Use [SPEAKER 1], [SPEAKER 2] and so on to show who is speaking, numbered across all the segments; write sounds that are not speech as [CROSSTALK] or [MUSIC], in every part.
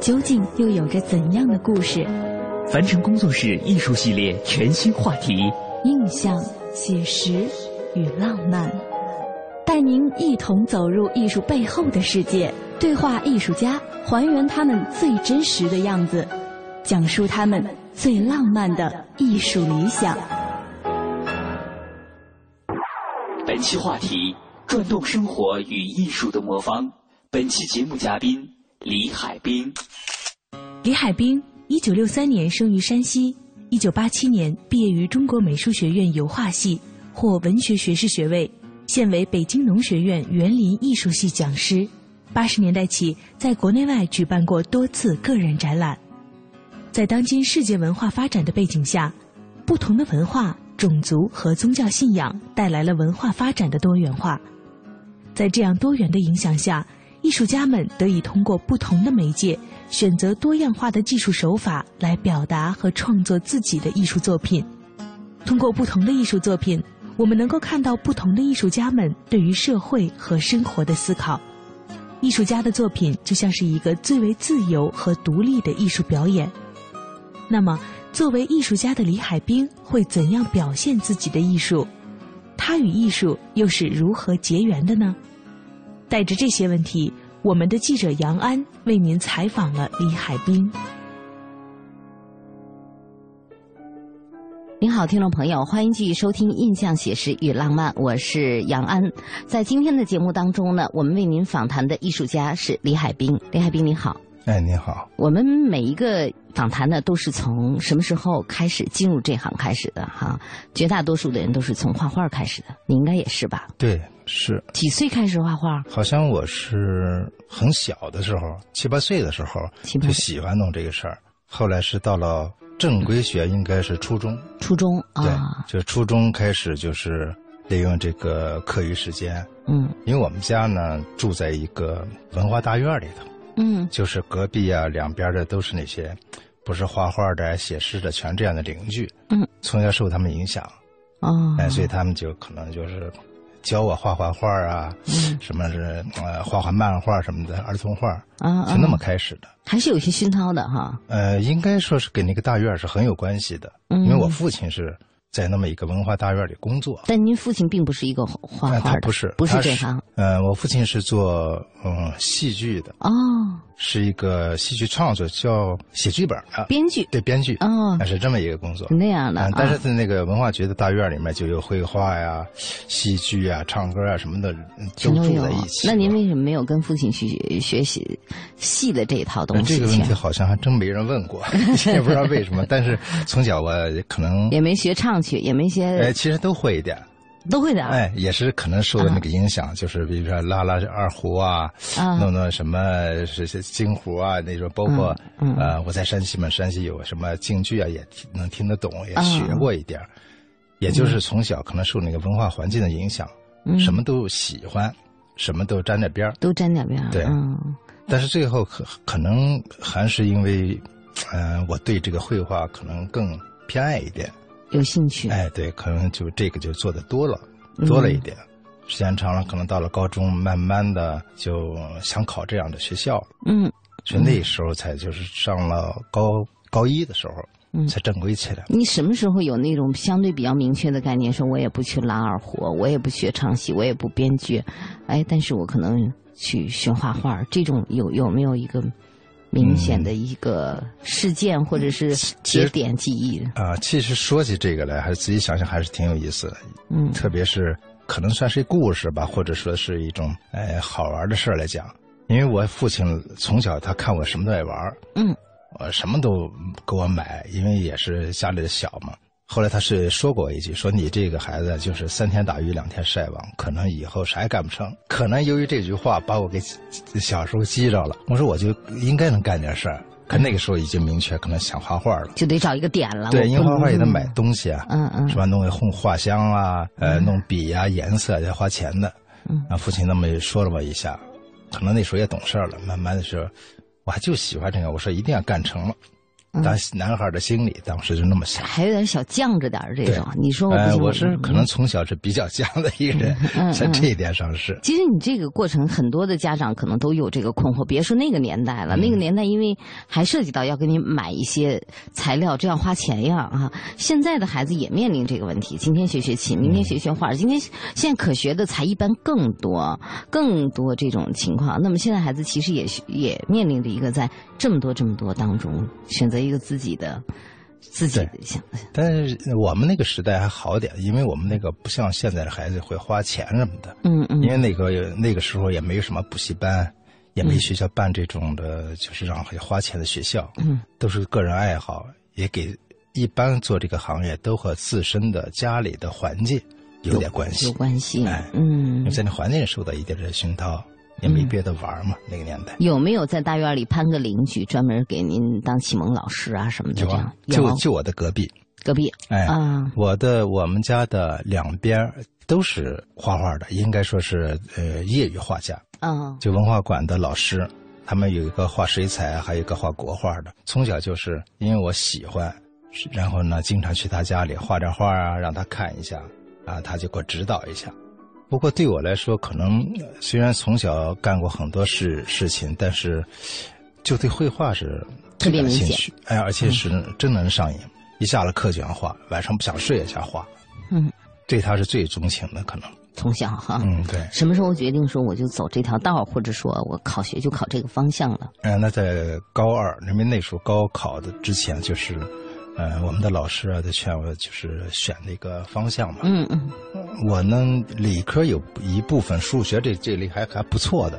[SPEAKER 1] 究竟又有着怎样的故事？
[SPEAKER 2] 凡尘工作室艺术系列全新话题：
[SPEAKER 1] 印象、写实与浪漫，带您一同走入艺术背后的世界，对话艺术家，还原他们最真实的样子。讲述他们最浪漫的艺术理想。
[SPEAKER 2] 本期话题：转动生活与艺术的魔方。本期节目嘉宾李海滨。
[SPEAKER 3] 李海滨，一九六三年生于山西，一九八七年毕业于中国美术学院油画系，获文学学士学位，现为北京农学院园林艺术系讲师。八十年代起，在国内外举办过多次个人展览。在当今世界文化发展的背景下，不同的文化、种族和宗教信仰带来了文化发展的多元化。在这样多元的影响下，艺术家们得以通过不同的媒介，选择多样化的技术手法来表达和创作自己的艺术作品。通过不同的艺术作品，我们能够看到不同的艺术家们对于社会和生活的思考。艺术家的作品就像是一个最为自由和独立的艺术表演。那么，作为艺术家的李海滨会怎样表现自己的艺术？他与艺术又是如何结缘的呢？带着这些问题，我们的记者杨安为您采访了李海滨。
[SPEAKER 4] 您好，听众朋友，欢迎继续收听《印象写实与浪漫》，我是杨安。在今天的节目当中呢，我们为您访谈的艺术家是李海滨。李海滨，你好。
[SPEAKER 5] 哎，你好。
[SPEAKER 4] 我们每一个访谈呢，都是从什么时候开始进入这行开始的？哈，绝大多数的人都是从画画开始的。你应该也是吧？
[SPEAKER 5] 对，是。
[SPEAKER 4] 几岁开始画画？
[SPEAKER 5] 好像我是很小的时候，七八岁的时候就喜欢弄这个事儿。后来是到了正规学，应该是初中。
[SPEAKER 4] 初中
[SPEAKER 5] 啊，对，就初中开始就是利用这个课余时间。
[SPEAKER 4] 嗯，
[SPEAKER 5] 因为我们家呢住在一个文化大院里头。
[SPEAKER 4] 嗯，
[SPEAKER 5] 就是隔壁啊，两边的都是那些，不是画画的、写诗的，全这样的邻居。
[SPEAKER 4] 嗯，
[SPEAKER 5] 从小受他们影响，
[SPEAKER 4] 哦，
[SPEAKER 5] 哎，所以他们就可能就是教我画画画啊，
[SPEAKER 4] 嗯，
[SPEAKER 5] 什么是呃画画漫画什么的儿童画，
[SPEAKER 4] 啊，
[SPEAKER 5] 就那么开始的，
[SPEAKER 4] 还是有些熏陶的哈。
[SPEAKER 5] 呃，应该说是跟那个大院是很有关系的，因为我父亲是。在那么一个文化大院里工作，
[SPEAKER 4] 但您父亲并不是一个画画的，
[SPEAKER 5] 不是，
[SPEAKER 4] 不是这行。
[SPEAKER 5] 呃，我父亲是做嗯戏剧的，
[SPEAKER 4] 哦，
[SPEAKER 5] 是一个戏剧创作，叫写剧本啊
[SPEAKER 4] 编剧，
[SPEAKER 5] 对编剧，
[SPEAKER 4] 哦，
[SPEAKER 5] 是这么一个工作，
[SPEAKER 4] 那样的。
[SPEAKER 5] 但是在那个文化局的大院里面，就有绘画呀、戏剧啊、唱歌啊什么的，都住在一起。
[SPEAKER 4] 那您为什么没有跟父亲去学习戏的这一套东
[SPEAKER 5] 西？这个问题好像还真没人问过，[LAUGHS] 也不知道为什么。但是从小我可能
[SPEAKER 4] 也没学唱曲。也没学，
[SPEAKER 5] 哎，其实都会一点，
[SPEAKER 4] 都会的，
[SPEAKER 5] 哎，也是可能受的那个影响，就是比如说拉拉二胡啊，弄弄什么是是京胡啊那种，包括呃，我在山西嘛，山西有什么京剧啊，也能听得懂，也学过一点也就是从小可能受那个文化环境的影响，什么都喜欢，什么都沾点边
[SPEAKER 4] 都沾点边
[SPEAKER 5] 对，但是最后可可能还是因为，嗯，我对这个绘画可能更偏爱一点。
[SPEAKER 4] 有兴趣，
[SPEAKER 5] 哎，对，可能就这个就做的多了，多了一点，时间长了，可能到了高中，慢慢的就想考这样的学校，
[SPEAKER 4] 嗯，
[SPEAKER 5] 所以那时候才就是上了高高一的时候，嗯，才正规起来。
[SPEAKER 4] 你什么时候有那种相对比较明确的概念，说我也不去拉二胡，我也不学唱戏，我也不编剧，哎，但是我可能去学画画，这种有有没有一个？明显的一个事件或者是节点记忆
[SPEAKER 5] 啊。其实说起这个来，还是自己想想还是挺有意思的。嗯，特别是可能算是一故事吧，或者说是一种哎好玩的事儿来讲。因为我父亲从小他看我什么都爱玩嗯，我什么都给我买，因为也是家里的小嘛。后来他是说过一句，说你这个孩子就是三天打鱼两天晒网，可能以后啥也干不成。可能由于这句话把我给小时候激着了。我说我就应该能干点事儿，可那个时候已经明确，可能想画画了，
[SPEAKER 4] 就得找一个点了。
[SPEAKER 5] 对，因为画画也得买东西啊，嗯嗯，是吧？弄个画画箱啊，呃，弄笔呀、颜色要花钱的。嗯，啊，父亲那么说了我一下，可能那时候也懂事了，慢慢的说，我还就喜欢这个，我说一定要干成了。当男孩的心理，当时就那么想，
[SPEAKER 4] 还有点小犟着点这种。你说我，
[SPEAKER 5] 我是可能从小是比较犟的一个人，在这一点上是。
[SPEAKER 4] 其实你这个过程，很多的家长可能都有这个困惑。别说那个年代了，那个年代因为还涉及到要给你买一些材料，这样花钱呀啊。现在的孩子也面临这个问题，今天学学琴，明天学学画。今天现在可学的才艺班更多，更多这种情况。那么现在孩子其实也也面临着一个在这么多这么多当中选择。一个自己的自己的想，
[SPEAKER 5] 但是我们那个时代还好点，因为我们那个不像现在的孩子会花钱什么的。嗯嗯。因为那个那个时候也没有什么补习班，也没学校办这种的，就是让花钱的学校。嗯。都是个人爱好，也给一般做这个行业都和自身的家里的环境有点关系。
[SPEAKER 4] 有关系。
[SPEAKER 5] 哎，嗯，在那环境受到一点点熏陶。也没别的玩嘛，那个年代
[SPEAKER 4] 有没有在大院里攀个邻居，专门给您当启蒙老师啊什么的？这样
[SPEAKER 5] 就就我的隔壁，
[SPEAKER 4] 隔壁
[SPEAKER 5] 哎啊，我的我们家的两边都是画画的，应该说是呃业余画家。嗯，就文化馆的老师，他们有一个画水彩，还有一个画国画的。从小就是因为我喜欢，然后呢经常去他家里画点画啊，让他看一下，啊他就给我指导一下。不过对我来说，可能虽然从小干过很多事事情，但是就对绘画是
[SPEAKER 4] 特别
[SPEAKER 5] 感兴趣。哎，而且是真能上瘾，一下了课就想画，晚上不想睡也想画。嗯，对他是最钟情的，可能
[SPEAKER 4] 从小哈。
[SPEAKER 5] 嗯，对。
[SPEAKER 4] 什么时候决定说我就走这条道，或者说我考学就考这个方向了？
[SPEAKER 5] 嗯，那在高二，因为那时候高考的之前就是。呃，我们的老师啊，都劝我就是选那个方向嘛。嗯嗯。我呢，理科有一部分，数学这这里还还不错的。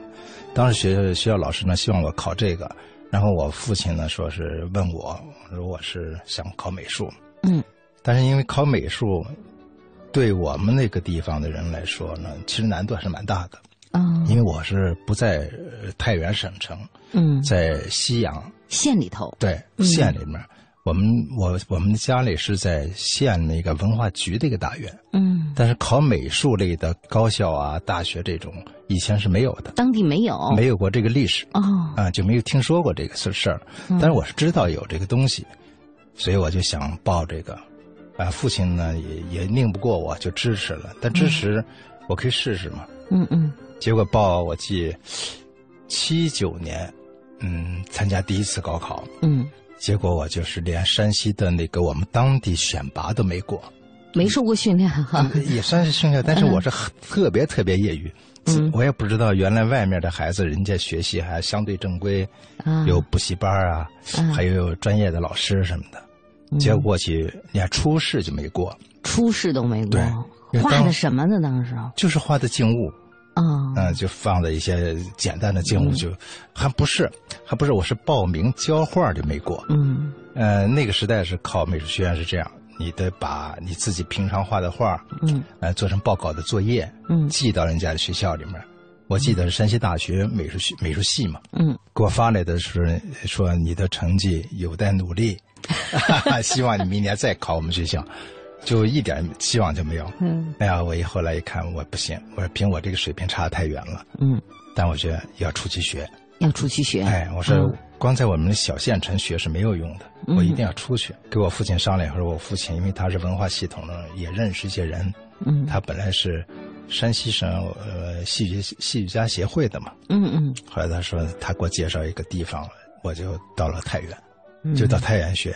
[SPEAKER 5] 当时学校学校老师呢，希望我考这个。然后我父亲呢，说是问我，如果是想考美术。嗯。但是因为考美术，对我们那个地方的人来说呢，其实难度还是蛮大的。啊。因为我是不在太原省城。嗯。在西阳
[SPEAKER 4] 县里头。
[SPEAKER 5] 对，县里面。我们我我们家里是在县那个文化局的一个大院，嗯，但是考美术类的高校啊、大学这种以前是没有的，
[SPEAKER 4] 当地没有，
[SPEAKER 5] 没有过这个历史。哦，啊，就没有听说过这个事事儿，但是我是知道有这个东西，所以我就想报这个，啊，父亲呢也也拧不过我，就支持了，但支持我可以试试嘛，嗯嗯，结果报我记七九年，嗯，参加第一次高考，嗯。结果我就是连山西的那个我们当地选拔都没过，
[SPEAKER 4] 没受过训练哈，[LAUGHS]
[SPEAKER 5] 也算是训练，但是我是特别特别业余，我也不知道原来外面的孩子人家学习还相对正规，有补习班啊，还有专业的老师什么的，结果过去连初试就没过，
[SPEAKER 4] 初试都没过，画的什么呢？当时？
[SPEAKER 5] 就是画的静物。啊，嗯，就放在一些简单的静物，就还不是，还不是，我是报名教画就没过。嗯，呃，那个时代是考美术学院是这样，你得把你自己平常画的画，嗯，呃，做成报告的作业，嗯，寄到人家的学校里面。我记得是山西大学美术系美术系嘛，嗯，给我发来的是说你的成绩有待努力，[LAUGHS] 希望你明年再考我们学校。就一点希望就没有。嗯，哎呀，我一后来一看，我不行，我说凭我这个水平差的太远了。嗯，但我觉得要出去学，
[SPEAKER 4] 要出去学。
[SPEAKER 5] 哎，我说光在我们小县城学是没有用的，我一定要出去。给我父亲商量，说我父亲因为他是文化系统的，也认识一些人。嗯，他本来是山西省呃戏剧戏剧家协会的嘛。嗯嗯。后来他说他给我介绍一个地方，我就到了太原，就到太原学。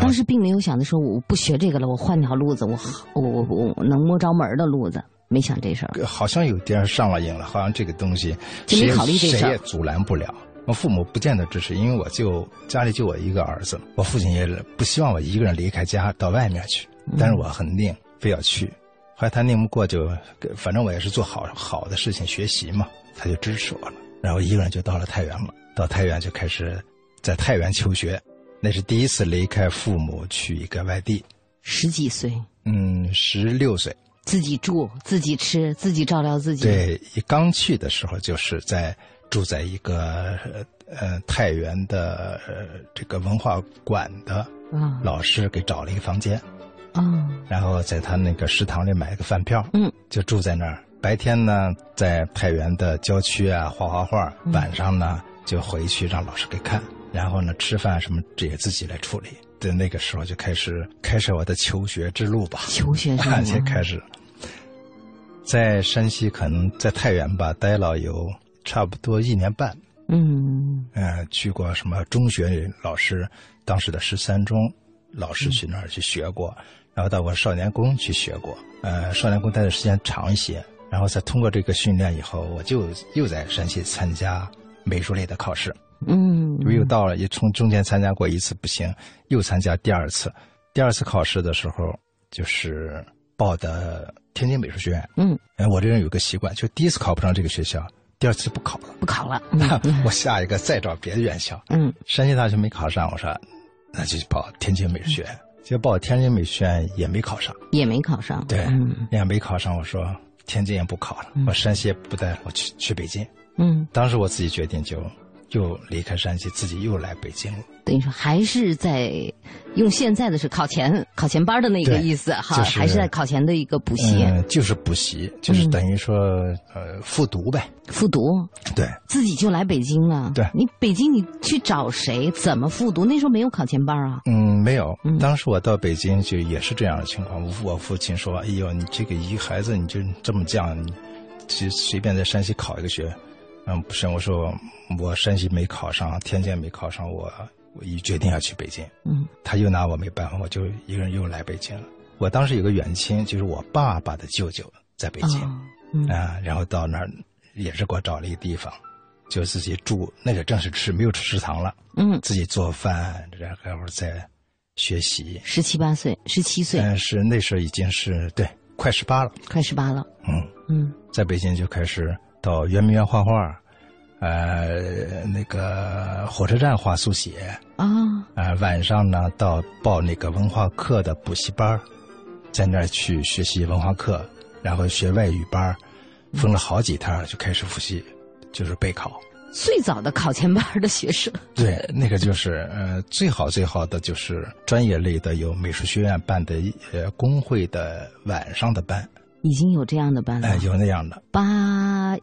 [SPEAKER 4] 当时并没有想着说我不学这个了，我换条路子，我我我我能摸着门的路子，没想这事儿。
[SPEAKER 5] 好像有点上了瘾了，好像这个东西
[SPEAKER 4] 就没考虑这
[SPEAKER 5] 事，谁也阻拦不了。我父母不见得支持，因为我就家里就我一个儿子，我父亲也不希望我一个人离开家到外面去，但是我很拧，非要去。后来他拧不过，就反正我也是做好好的事情学习嘛，他就支持我了。然后一个人就到了太原了，到太原就开始在太原求学，那是第一次离开父母去一个外地。
[SPEAKER 4] 十几岁？
[SPEAKER 5] 嗯，十六岁。
[SPEAKER 4] 自己住，自己吃，自己照料自己。
[SPEAKER 5] 对，一刚去的时候就是在。住在一个呃太原的这个文化馆的老师给找了一个房间，然后在他那个食堂里买一个饭票，嗯，就住在那儿。白天呢在太原的郊区啊画画画，晚上呢就回去让老师给看，然后呢吃饭什么这也自己来处理。在那个时候就开始开始我的求学之路吧，
[SPEAKER 4] 求学之
[SPEAKER 5] 路 [LAUGHS] 开始，在山西可能在太原吧待了有。差不多一年半，嗯，呃，去过什么中学老师，当时的十三中老师去那儿去学过，然后到我少年宫去学过，呃，少年宫待的时间长一些，然后再通过这个训练以后，我就又在山西参加美术类的考试，嗯，又到了，也从中间参加过一次不行，又参加第二次，第二次考试的时候就是报的天津美术学院，嗯，哎，我这人有个习惯，就第一次考不上这个学校。第二次不考了，
[SPEAKER 4] 不考了。[LAUGHS]
[SPEAKER 5] 我下一个再找别的院校。嗯，山西大学没考上，我说那就报天津美术学院。结果报天津美术学院也没考上，
[SPEAKER 4] 也没考上。
[SPEAKER 5] 对，也没考上。我说天津也不考了，我山西也不待，我去去北京。嗯，当时我自己决定就。就离开山西，自己又来北京了。
[SPEAKER 4] 等于说，还是在用现在的是考前考前班的那个意思哈，还是在考前的一个补习。
[SPEAKER 5] 嗯，就是补习，就是等于说呃复读呗。
[SPEAKER 4] 复读。
[SPEAKER 5] 对。
[SPEAKER 4] 自己就来北京了。
[SPEAKER 5] 对。
[SPEAKER 4] 你北京你去找谁？怎么复读？那时候没有考前班啊。
[SPEAKER 5] 嗯，没有。当时我到北京就也是这样的情况。我父亲说：“哎呦，你这个一孩子你就这么犟，你去随便在山西考一个学。”嗯，不是，我说我山西没考上，天津没考上，我我一决定要去北京。嗯，他又拿我没办法，我就一个人又来北京了。我当时有个远亲，就是我爸爸的舅舅在北京，啊，然后到那儿也是给我找了一个地方，就自己住，那个正是吃没有吃食堂了，嗯，自己做饭，然后在学习。
[SPEAKER 4] 十七八岁，十七岁，
[SPEAKER 5] 但，是那时候已经是对快十八了，
[SPEAKER 4] 快十八了。嗯
[SPEAKER 5] 嗯，在北京就开始。到圆明园画画，呃，那个火车站画速写啊，呃，晚上呢到报那个文化课的补习班，在那儿去学习文化课，然后学外语班，分了好几摊就开始复习，就是备考。
[SPEAKER 4] 最早的考前班的学生，
[SPEAKER 5] 对，那个就是呃，最好最好的就是专业类的，有美术学院办的呃工会的晚上的班，
[SPEAKER 4] 已经有这样的班了，
[SPEAKER 5] 哎，有那样的。
[SPEAKER 4] 八。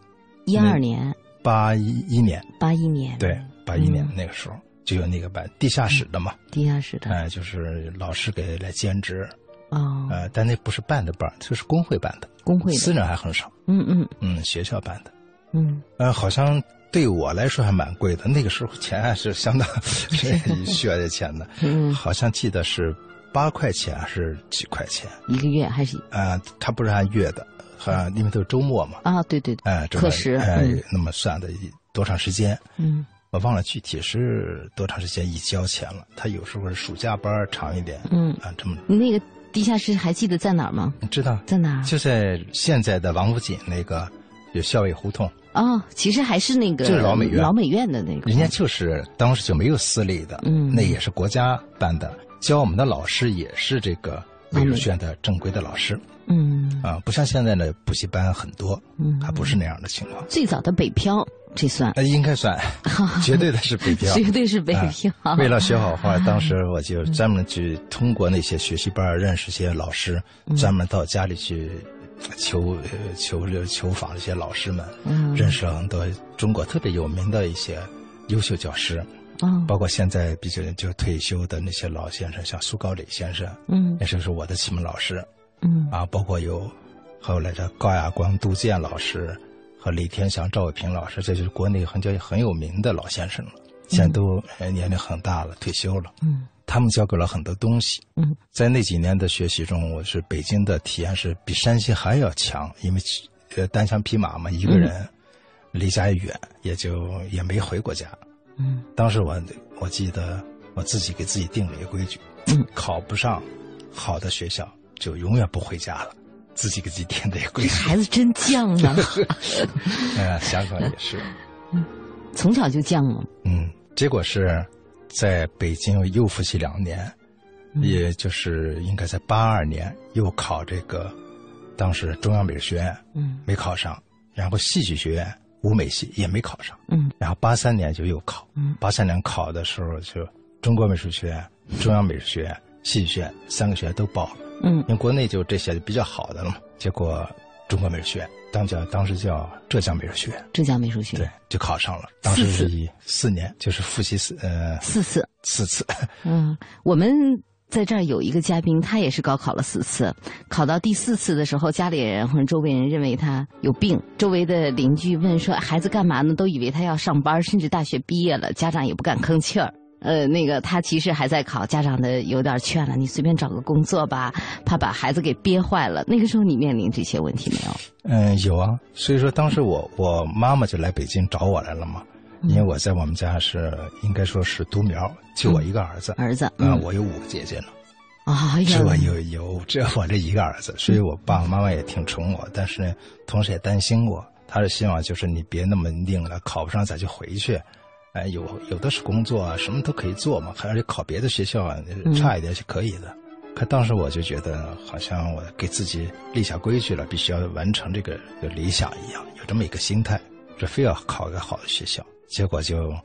[SPEAKER 4] 一二年，
[SPEAKER 5] 八一一年，
[SPEAKER 4] 八一年，
[SPEAKER 5] 对，八一年那个时候就有那个班，地下室的嘛，
[SPEAKER 4] 地下室的，
[SPEAKER 5] 哎，就是老师给来兼职，哦，呃，但那不是办的班，就是工会办的，
[SPEAKER 4] 工会，
[SPEAKER 5] 私人还很少，
[SPEAKER 4] 嗯嗯。
[SPEAKER 5] 嗯，学校办的，嗯，呃，好像对我来说还蛮贵的，那个时候钱还是相当 [LAUGHS] [LAUGHS] 需要的钱的，嗯，好像记得是八块钱还是几块钱。
[SPEAKER 4] 一个月还是？
[SPEAKER 5] 啊，他不是按月的。啊，因为都是周末嘛。
[SPEAKER 4] 啊，对对对。
[SPEAKER 5] 哎，
[SPEAKER 4] 课时
[SPEAKER 5] 哎，那么算的多长时间？嗯，我忘了具体是多长时间一交钱了。他有时候是暑假班长一点。嗯啊，这么。
[SPEAKER 4] 那个地下室还记得在哪儿吗？
[SPEAKER 5] 知道
[SPEAKER 4] 在哪儿？
[SPEAKER 5] 就在现在的王府井那个有校尉胡同。
[SPEAKER 4] 哦，其实还是那个
[SPEAKER 5] 就是老美院
[SPEAKER 4] 老美院的那个。
[SPEAKER 5] 人家就是当时就没有私立的，嗯，那也是国家办的。教我们的老师也是这个美术学院的正规的老师。嗯啊，不像现在的补习班很多，嗯，还不是那样的情况。
[SPEAKER 4] 最早的北漂，这算？
[SPEAKER 5] 呃，应该算，[LAUGHS] 绝对的是北漂，
[SPEAKER 4] 绝对是北漂。
[SPEAKER 5] 为了学好画，当时我就专门去通过那些学习班认识些老师，专门到家里去求求求访一些老师们，认识了很多中国特别有名的一些优秀教师，包括现在比较就退休的那些老先生，像苏高磊先生，嗯，那时候是我的启蒙老师。嗯啊，包括有后来的高亚光、杜建老师和李天祥、赵伟平老师，这就是国内很叫很有名的老先生了。现在都年龄很大了，退休了。嗯，他们教给了很多东西。嗯，在那几年的学习中，我是北京的体验是比山西还要强，因为呃单枪匹马嘛，一个人离家远，也就也没回过家。嗯，当时我我记得我自己给自己定了一个规矩，
[SPEAKER 4] 嗯，[LAUGHS]
[SPEAKER 5] 考不上好的学校就永远不回家了，自己给自己定的一个规矩。
[SPEAKER 4] 孩子真犟啊！[LAUGHS] [LAUGHS]
[SPEAKER 5] 哎，想想也是，
[SPEAKER 4] 嗯，从小就犟了。
[SPEAKER 5] 嗯，结果是在北京又复习两年，也就是应该在八二年又考这个，当时中央美术学院，
[SPEAKER 4] 嗯，
[SPEAKER 5] 没考上，然后戏剧学院。舞美系也没考上，
[SPEAKER 4] 嗯，
[SPEAKER 5] 然后八三年就又考，
[SPEAKER 4] 嗯，
[SPEAKER 5] 八三年考的时候就中国美术学院、中央美术学院、戏剧学院三个学院都报了，
[SPEAKER 4] 嗯，
[SPEAKER 5] 因为国内就这些比较好的了嘛。结果中国美术学院当叫当时叫浙江美术学院，
[SPEAKER 4] 浙江美术学
[SPEAKER 5] 院对就考上了，当时是以四年就是复习四呃
[SPEAKER 4] 四次
[SPEAKER 5] 四次，
[SPEAKER 4] 嗯，我们。在这儿有一个嘉宾，他也是高考了四次，考到第四次的时候，家里人或者周围人认为他有病。周围的邻居问说：“孩子干嘛呢？”都以为他要上班，甚至大学毕业了，家长也不敢吭气儿。呃，那个他其实还在考，家长的有点劝了，你随便找个工作吧，怕把孩子给憋坏了。那个时候你面临这些问题没有？
[SPEAKER 5] 嗯，有啊。所以说当时我我妈妈就来北京找我来了嘛。因为我在我们家是应该说是独苗，就我一个儿子。
[SPEAKER 4] 儿子
[SPEAKER 5] 啊，我有五个姐姐呢。
[SPEAKER 4] 啊，
[SPEAKER 5] 只我有有只有我这一个儿子，所以我爸爸妈妈也挺宠我，但是呢，同时也担心我。他是希望就是你别那么拧了，考不上咱就回去。哎，有有的是工作啊，什么都可以做嘛，还是考别的学校啊，差一点是可以的。可当时我就觉得，好像我给自己立下规矩了，必须要完成这个理想一样，有这么一个心态，就非要考一个好的学校。结果就，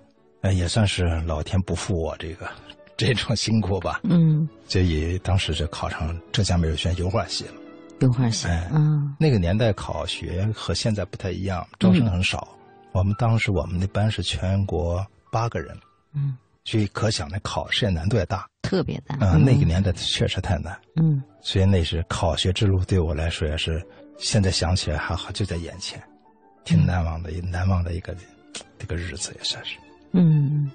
[SPEAKER 5] 呃，也算是老天不负我这个 [LAUGHS] 这种辛苦吧。
[SPEAKER 4] 嗯，
[SPEAKER 5] 所以当时就考上浙江美术学院油画系了。
[SPEAKER 4] 油画系，嗯，
[SPEAKER 5] 那个年代考学和现在不太一样，招生很少。我们当时我们那班是全国八个人，
[SPEAKER 4] 嗯，
[SPEAKER 5] 所以可想那考试难度也大，
[SPEAKER 4] 特别大。
[SPEAKER 5] 嗯，那个年代确实太难。
[SPEAKER 4] 嗯，
[SPEAKER 5] 所以那是考学之路对我来说也是，现在想起来还好就在眼前，挺难忘的，难忘的一个。这个日子也算是，
[SPEAKER 4] 嗯，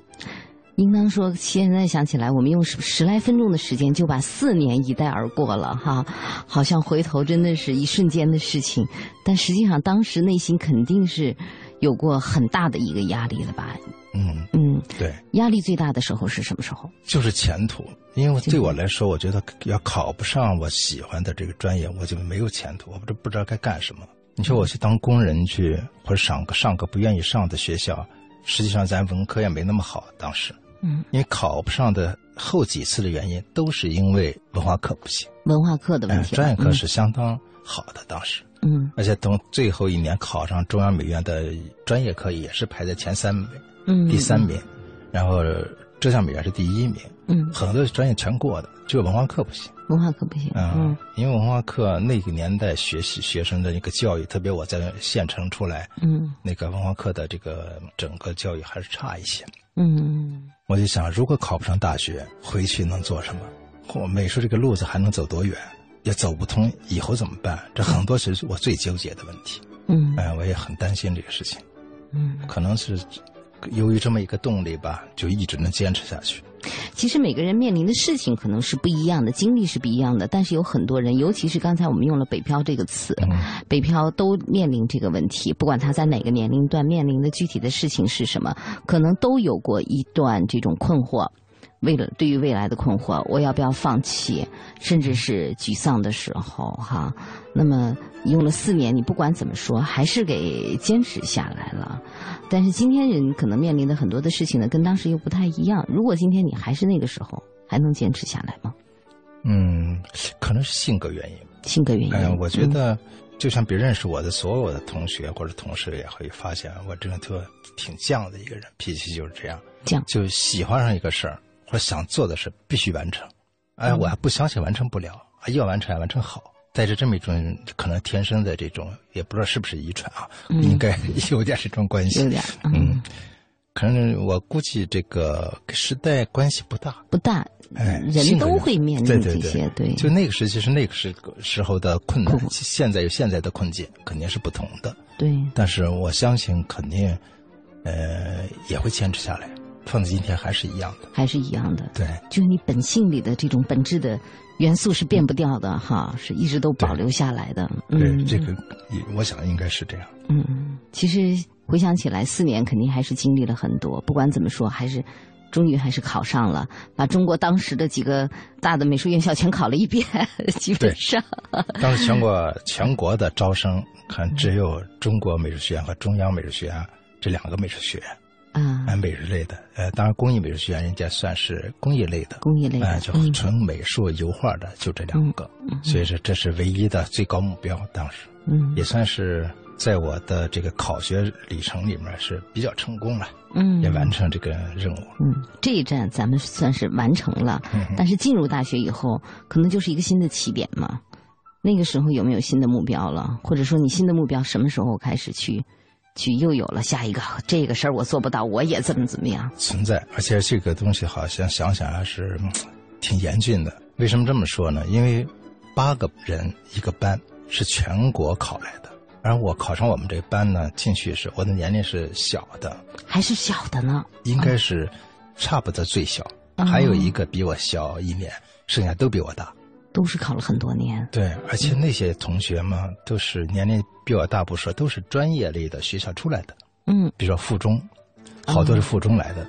[SPEAKER 4] 应当说，现在想起来，我们用十十来分钟的时间就把四年一带而过了，哈，好像回头真的是一瞬间的事情，但实际上当时内心肯定是有过很大的一个压力的吧？
[SPEAKER 5] 嗯
[SPEAKER 4] 嗯，
[SPEAKER 5] 对，
[SPEAKER 4] 压力最大的时候是什么时候？
[SPEAKER 5] 就是前途，因为对我来说，我觉得要考不上我喜欢的这个专业，我就没有前途，我不不知道该干什么。你说我去当工人去，或者上个上个不愿意上的学校，实际上咱文科也没那么好。当时，
[SPEAKER 4] 嗯，
[SPEAKER 5] 因为考不上的后几次的原因，都是因为文化课不行。
[SPEAKER 4] 文化课的问题，
[SPEAKER 5] 专业课是相当好的。当时，
[SPEAKER 4] 嗯，
[SPEAKER 5] 而且等最后一年考上中央美院的专业课，也是排在前三名，
[SPEAKER 4] 嗯，
[SPEAKER 5] 第三名，然后浙江美院是第一名，
[SPEAKER 4] 嗯，
[SPEAKER 5] 很多专业全过的，只有文化课不行。
[SPEAKER 4] 文化课不行，嗯，
[SPEAKER 5] 因为文化课那个年代学习学生的一个教育，特别我在县城出来，
[SPEAKER 4] 嗯，
[SPEAKER 5] 那个文化课的这个整个教育还是差一些，
[SPEAKER 4] 嗯，
[SPEAKER 5] 我就想，如果考不上大学，回去能做什么？或美术这个路子还能走多远？也走不通，以后怎么办？这很多是我最纠结的问题，
[SPEAKER 4] 嗯，
[SPEAKER 5] 哎，我也很担心这个事情，
[SPEAKER 4] 嗯，
[SPEAKER 5] 可能是由于这么一个动力吧，就一直能坚持下去。
[SPEAKER 4] 其实每个人面临的事情可能是不一样的，经历是不一样的。但是有很多人，尤其是刚才我们用了“北漂”这个词，北漂都面临这个问题。不管他在哪个年龄段面临的具体的事情是什么，可能都有过一段这种困惑。为了对于未来的困惑，我要不要放弃，甚至是沮丧的时候，哈。那么用了四年，你不管怎么说，还是给坚持下来了。但是今天人可能面临的很多的事情呢，跟当时又不太一样。如果今天你还是那个时候，还能坚持下来吗？
[SPEAKER 5] 嗯，可能是性格原因。
[SPEAKER 4] 性格原因。
[SPEAKER 5] 哎，我觉得，就像别认识我的所有的同学或者同事也会发现，我这个特挺犟的一个人，脾气就是这样。
[SPEAKER 4] 犟。
[SPEAKER 5] 就喜欢上一个事儿。或者想做的事必须完成，哎，我还不相信完成不了，要完成要完成好，带着这么一种可能天生的这种，也不知道是不是遗传啊，应该 [LAUGHS] 有点这种关系，
[SPEAKER 4] 有点，
[SPEAKER 5] 嗯，可能我估计这个时代关系不大，
[SPEAKER 4] 不大，
[SPEAKER 5] 哎，
[SPEAKER 4] 人都会面临这些，
[SPEAKER 5] 对，就那个时期是那个时时候的困难，现在有现在的困境，肯定是不同的，
[SPEAKER 4] 对，
[SPEAKER 5] 但是我相信肯定，呃，也会坚持下来。放到今天还是一样的，
[SPEAKER 4] 还是一样的。
[SPEAKER 5] 对，
[SPEAKER 4] 就是你本性里的这种本质的元素是变不掉的哈，是一直都保留下来的。
[SPEAKER 5] 对，这个我想应该是这样。
[SPEAKER 4] 嗯，其实回想起来，四年肯定还是经历了很多。不管怎么说，还是。终于还是考上了，把中国当时的几个大的美术院校全考了一遍，[LAUGHS] 基本上。
[SPEAKER 5] 当时全国全国的招生，看只有中国美术学院和中央美术学院这两个美术学院，
[SPEAKER 4] 啊，
[SPEAKER 5] 美术类的。呃，当然工艺美术学院人家算是工艺类的，
[SPEAKER 4] 工艺类的，
[SPEAKER 5] 就纯美术油画的就这两个，所以说这是唯一的最高目标。当时，
[SPEAKER 4] 嗯，
[SPEAKER 5] 也算是。在我的这个考学里程里面是比较成功了，
[SPEAKER 4] 嗯，
[SPEAKER 5] 也完成这个任务。
[SPEAKER 4] 嗯，这一站咱们算是完成了，但是进入大学以后，可能就是一个新的起点嘛。那个时候有没有新的目标了？或者说你新的目标什么时候开始去，去又有了下一个这个事儿我做不到，我也怎么怎么样？
[SPEAKER 5] 存在，而且这个东西好像想想还是挺严峻的。为什么这么说呢？因为八个人一个班是全国考来的。而我考上我们这班呢，进去是我的年龄是小的，
[SPEAKER 4] 还是小的呢？
[SPEAKER 5] 应该是差不多最小，还有一个比我小一年，剩下都比我大，
[SPEAKER 4] 都是考了很多年。
[SPEAKER 5] 对，而且那些同学嘛，都是年龄比我大不说，都是专业类的学校出来的。
[SPEAKER 4] 嗯，
[SPEAKER 5] 比如说附中，好多是附中来的，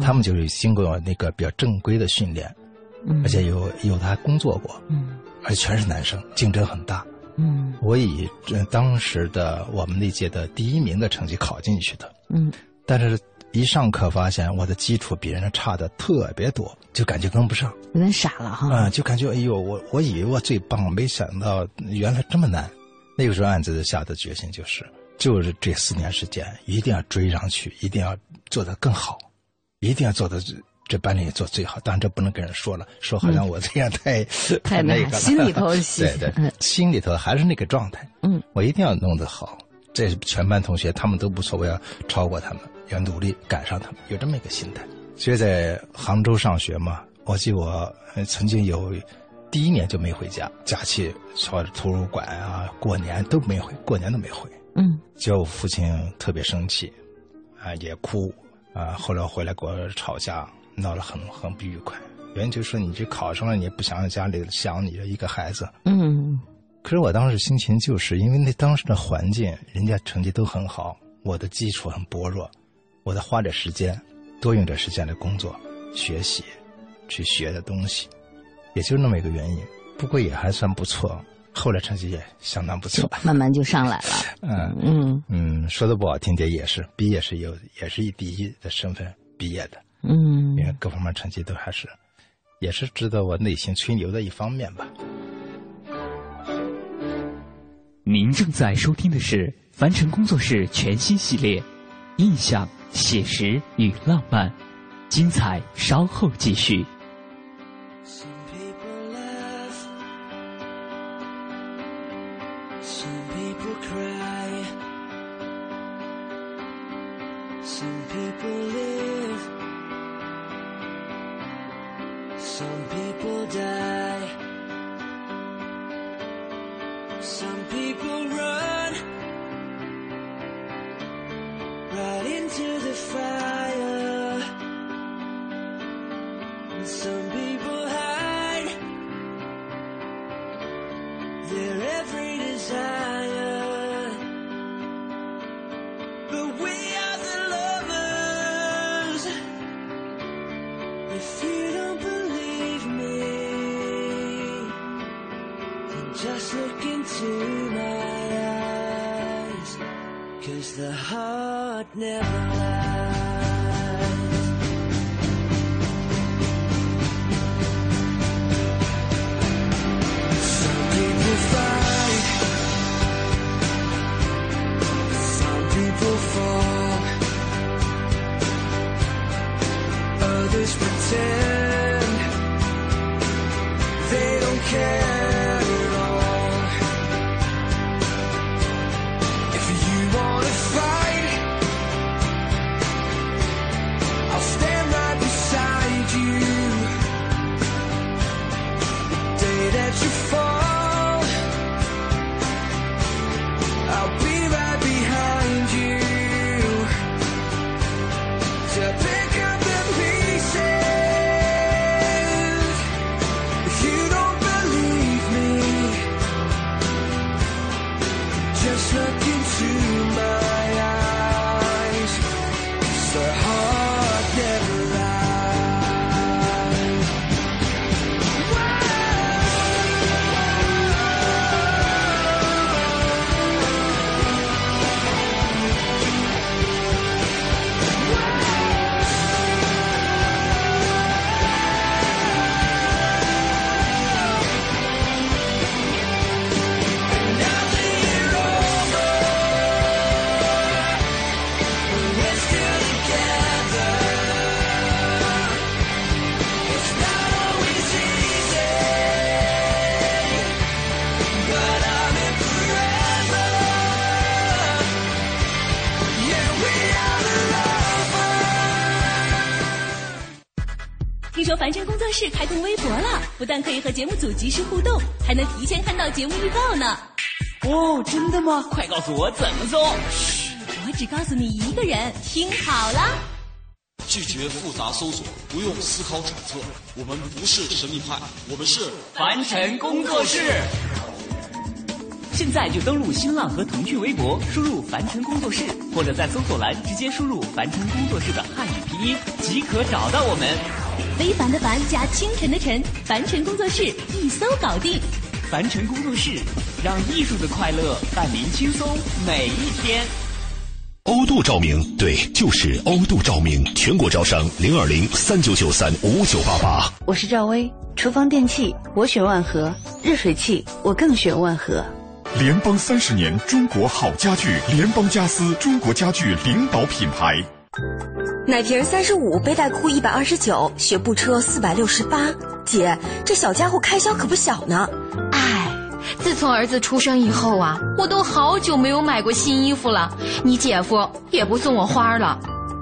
[SPEAKER 5] 他们就是经过那个比较正规的训练，嗯。而且有有的还工作过，
[SPEAKER 4] 嗯，
[SPEAKER 5] 而且全是男生，竞争很大。
[SPEAKER 4] 嗯，
[SPEAKER 5] 我以当时的我们那届的第一名的成绩考进去的。
[SPEAKER 4] 嗯，
[SPEAKER 5] 但是一上课发现我的基础比人家差的特别多，就感觉跟不上，
[SPEAKER 4] 有点傻了哈。
[SPEAKER 5] 啊，就感觉哎呦，我我以为我最棒，没想到原来这么难。那个时候暗自下的决心就是，就是这四年时间一定要追上去，一定要做得更好，一定要做的。这班里做最好，当然这不能跟人说了，说好像我这样太 [LAUGHS]
[SPEAKER 4] 太
[SPEAKER 5] 那个了。
[SPEAKER 4] 心里头 [LAUGHS]
[SPEAKER 5] 对对，心里头还是那个状态。
[SPEAKER 4] 嗯，
[SPEAKER 5] 我一定要弄得好。这全班同学他们都不错，我要超过他们，要努力赶上他们，有这么一个心态。所以在杭州上学嘛，我记得我曾经有第一年就没回家，假期或者图书馆啊，过年都没回，过年都没回。
[SPEAKER 4] 嗯，
[SPEAKER 5] 结果我父亲特别生气，啊，也哭啊，后来回来跟我吵架。闹得很很不愉快，原因就是说你这考上了，你也不想让家里想你的一个孩子。
[SPEAKER 4] 嗯，
[SPEAKER 5] 可是我当时心情就是因为那当时的环境，人家成绩都很好，我的基础很薄弱，我得花点时间，多用点时间来工作、学习，去学的东西，也就那么一个原因。不过也还算不错，后来成绩也相当不错，[LAUGHS]
[SPEAKER 4] 慢慢就上来了。[LAUGHS]
[SPEAKER 5] 嗯
[SPEAKER 4] 嗯
[SPEAKER 5] 嗯，说的不好听点也是，毕业是有也是以第一的身份毕业的。
[SPEAKER 4] 嗯，
[SPEAKER 5] 因为各方面成绩都还是，也是值得我内心吹牛的一方面吧。
[SPEAKER 2] 您正在收听的是凡尘工作室全新系列《印象、写实与浪漫》，精彩稍后继续。
[SPEAKER 6] fire. And some people hide their every desire. But we are the lovers. If you don't believe me, then just look into my Cause the heart never lies.
[SPEAKER 3] 凡尘工作室开通微博了，不但可以和节目组及时互动，还能提前看到节目预告呢。
[SPEAKER 2] 哦，真的吗？快告诉我怎么搜！
[SPEAKER 3] 嘘，我只告诉你一个人，听好了。
[SPEAKER 6] 拒绝复杂搜索，不用思考揣测。我们不是神秘派，我们是
[SPEAKER 2] 凡尘工作室。现在就登录新浪和腾讯微博，输入“凡尘工作室”，或者在搜索栏直接输入“凡尘工作室”的汉语拼音，即可找到我们。
[SPEAKER 3] 非凡的凡加清晨的晨，凡尘工作室一搜搞定。
[SPEAKER 2] 凡尘工作室，让艺术的快乐伴您轻松每一天。
[SPEAKER 7] 欧度照明，对，就是欧度照明，全国招商零二零三九九三五九八八。
[SPEAKER 8] 我是赵薇，厨房电器我选万和，热水器我更选万和。
[SPEAKER 9] 联邦三十年，中国好家具，联邦家私，中国家具领导品牌。
[SPEAKER 10] 奶瓶三十五，背带裤一百二十九，学步车四百六十八。姐，这小家伙开销可不小呢。
[SPEAKER 11] 唉，自从儿子出生以后啊，我都好久没有买过新衣服了。你姐夫也不送我花了。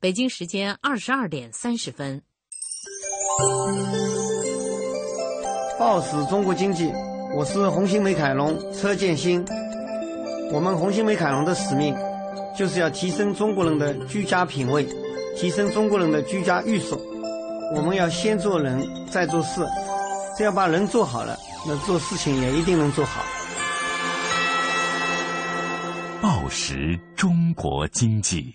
[SPEAKER 12] 北京时间二十二点三十分。
[SPEAKER 13] 报时中国经济，我是红星美凯龙车建新。我们红星美凯龙的使命，就是要提升中国人的居家品味，提升中国人的居家寓所。我们要先做人，再做事，只要把人做好了，那做事情也一定能做好。
[SPEAKER 14] 报时中国经济。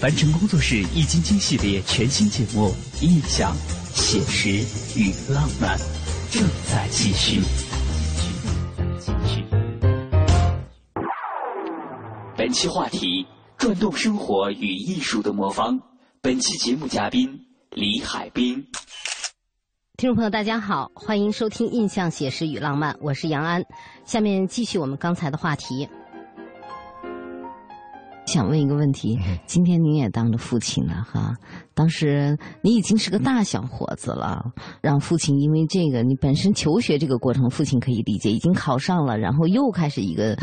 [SPEAKER 2] 凡尘工作室《易筋经》系列全新节目《印象、写实与浪漫》正在继续。本期话题：转动生活与艺术的魔方。本期节目嘉宾李海滨。
[SPEAKER 4] 听众朋友，大家好，欢迎收听《印象写实与浪漫》，我是杨安。下面继续我们刚才的话题。想问一个问题：今天您也当了父亲了哈？当时你已经是个大小伙子了，让父亲因为这个，你本身求学这个过程，父亲可以理解，已经考上了，然后又开始一个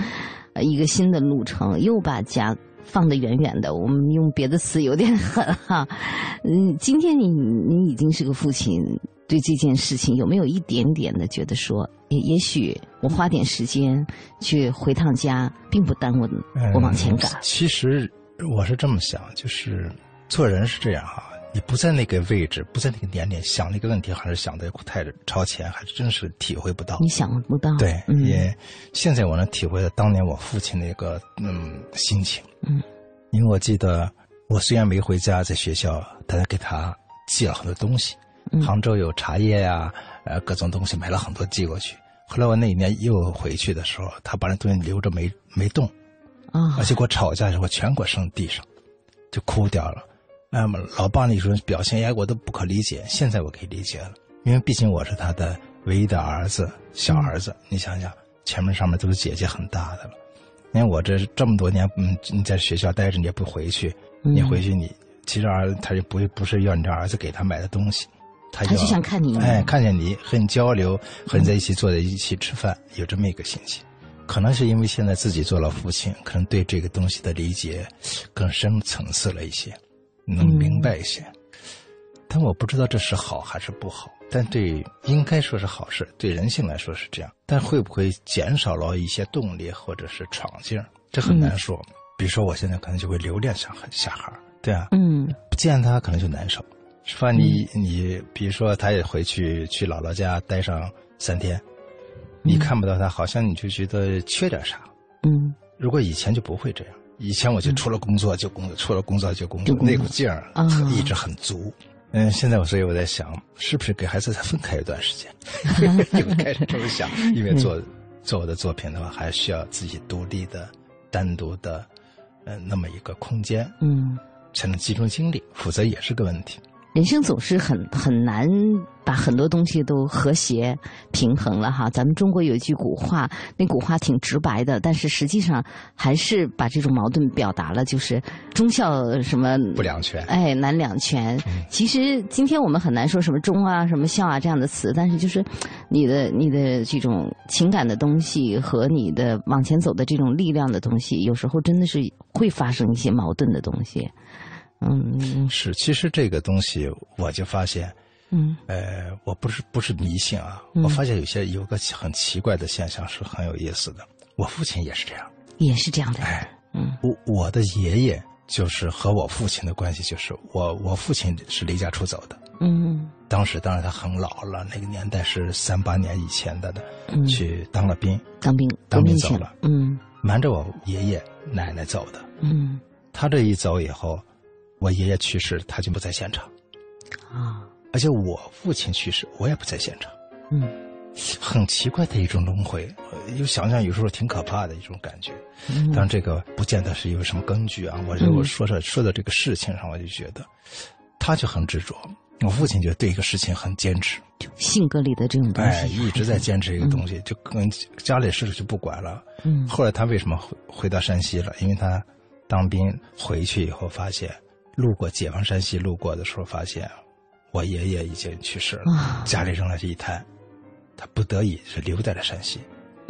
[SPEAKER 4] 一个新的路程，又把家放得远远的。我们用别的词有点狠哈。[LAUGHS] 嗯，今天你你已经是个父亲，对这件事情有没有一点点的觉得说，也也许我花点时间去回趟家，并不耽误我往前赶。
[SPEAKER 5] 其实我是这么想，就是做人是这样哈，你不在那个位置，不在那个年龄，想那个问题还是想的太超前，还是真是体会不到。
[SPEAKER 4] 你想不到。
[SPEAKER 5] 对，也现在我能体会到当年我父亲那个嗯心情。
[SPEAKER 4] 嗯，
[SPEAKER 5] 因为我记得我虽然没回家，在学校，但是给他寄了很多东西。杭州有茶叶呀，呃，各种东西买了很多寄过去。后来我那一年又回去的时候，他把那东西留着没没动，
[SPEAKER 4] 啊，
[SPEAKER 5] 而且给我吵架的时候全给我扔地上，就哭掉了。那么老爸那时候表现，哎，我都不可理解。现在我可以理解了，因为毕竟我是他的唯一的儿子，小儿子。你想想，前面上面都是姐姐很大的了。你看我这这么多年，嗯，你在学校待着，你也不回去，你回去你其实儿子他就不不是要你这儿子给他买的东西。他
[SPEAKER 4] 就想看你，
[SPEAKER 5] 哎，看见你和你交流，和你在一起坐在一起吃饭，有这么一个心情。可能是因为现在自己做了父亲，可能对这个东西的理解更深层次了一些，能明白一些。但我不知道这是好还是不好。但对应该说是好事，对人性来说是这样。但会不会减少了一些动力或者是闯劲儿？这很难说。比如说，我现在可能就会留恋小孩，小孩，对啊，
[SPEAKER 4] 嗯，
[SPEAKER 5] 不见他可能就难受。是吧？你你，比如说，他也回去去姥姥家待上三天，你看不到他，好像你就觉得缺点啥。
[SPEAKER 4] 嗯。
[SPEAKER 5] 如果以前就不会这样，以前我就除了工作就工作，除了工作就工作，那股劲儿一直很足。嗯，现在我所以我在想，是不是给孩子再分开一段时间？[LAUGHS] 就开始这么想，因为做做我的作品的话，还需要自己独立的、单独的，呃，那么一个空间，
[SPEAKER 4] 嗯，
[SPEAKER 5] 才能集中精力，否则也是个问题。
[SPEAKER 4] 人生总是很很难把很多东西都和谐平衡了哈。咱们中国有一句古话，那古话挺直白的，但是实际上还是把这种矛盾表达了，就是忠孝什么
[SPEAKER 5] 不两全，
[SPEAKER 4] 哎，难两全。其实今天我们很难说什么忠啊、什么孝啊这样的词，但是就是你的你的这种情感的东西和你的往前走的这种力量的东西，有时候真的是会发生一些矛盾的东西。嗯，
[SPEAKER 5] 是，其实这个东西我就发现，
[SPEAKER 4] 嗯，
[SPEAKER 5] 呃，我不是不是迷信啊，我发现有些有个很奇怪的现象是很有意思的。我父亲也是这样，
[SPEAKER 4] 也是这样的，
[SPEAKER 5] 哎，
[SPEAKER 4] 嗯，
[SPEAKER 5] 我我的爷爷就是和我父亲的关系，就是我我父亲是离家出走的，
[SPEAKER 4] 嗯，
[SPEAKER 5] 当时当然他很老了，那个年代是三八年以前的的，去当了兵，
[SPEAKER 4] 当兵
[SPEAKER 5] 当兵走了，
[SPEAKER 4] 嗯，
[SPEAKER 5] 瞒着我爷爷奶奶走的，
[SPEAKER 4] 嗯，
[SPEAKER 5] 他这一走以后。我爷爷去世，他就不在现场，
[SPEAKER 4] 啊！
[SPEAKER 5] 而且我父亲去世，我也不在现场，
[SPEAKER 4] 嗯，
[SPEAKER 5] 很奇怪的一种轮回，又想想有时候挺可怕的一种感觉。当然，这个不见得是有什么根据啊。我我说说说到这个事情上，我就觉得，他就很执着，我父亲就对一个事情很坚持，
[SPEAKER 4] 性格里的这种东
[SPEAKER 5] 西，哎，一直在坚持一个东西，就跟家里事就不管了。
[SPEAKER 4] 嗯，
[SPEAKER 5] 后来他为什么回回到山西了？因为他当兵回去以后发现。路过解放山西，路过的时候发现，我爷爷已经去世了，家里扔了这一摊，他不得已是留在了山西，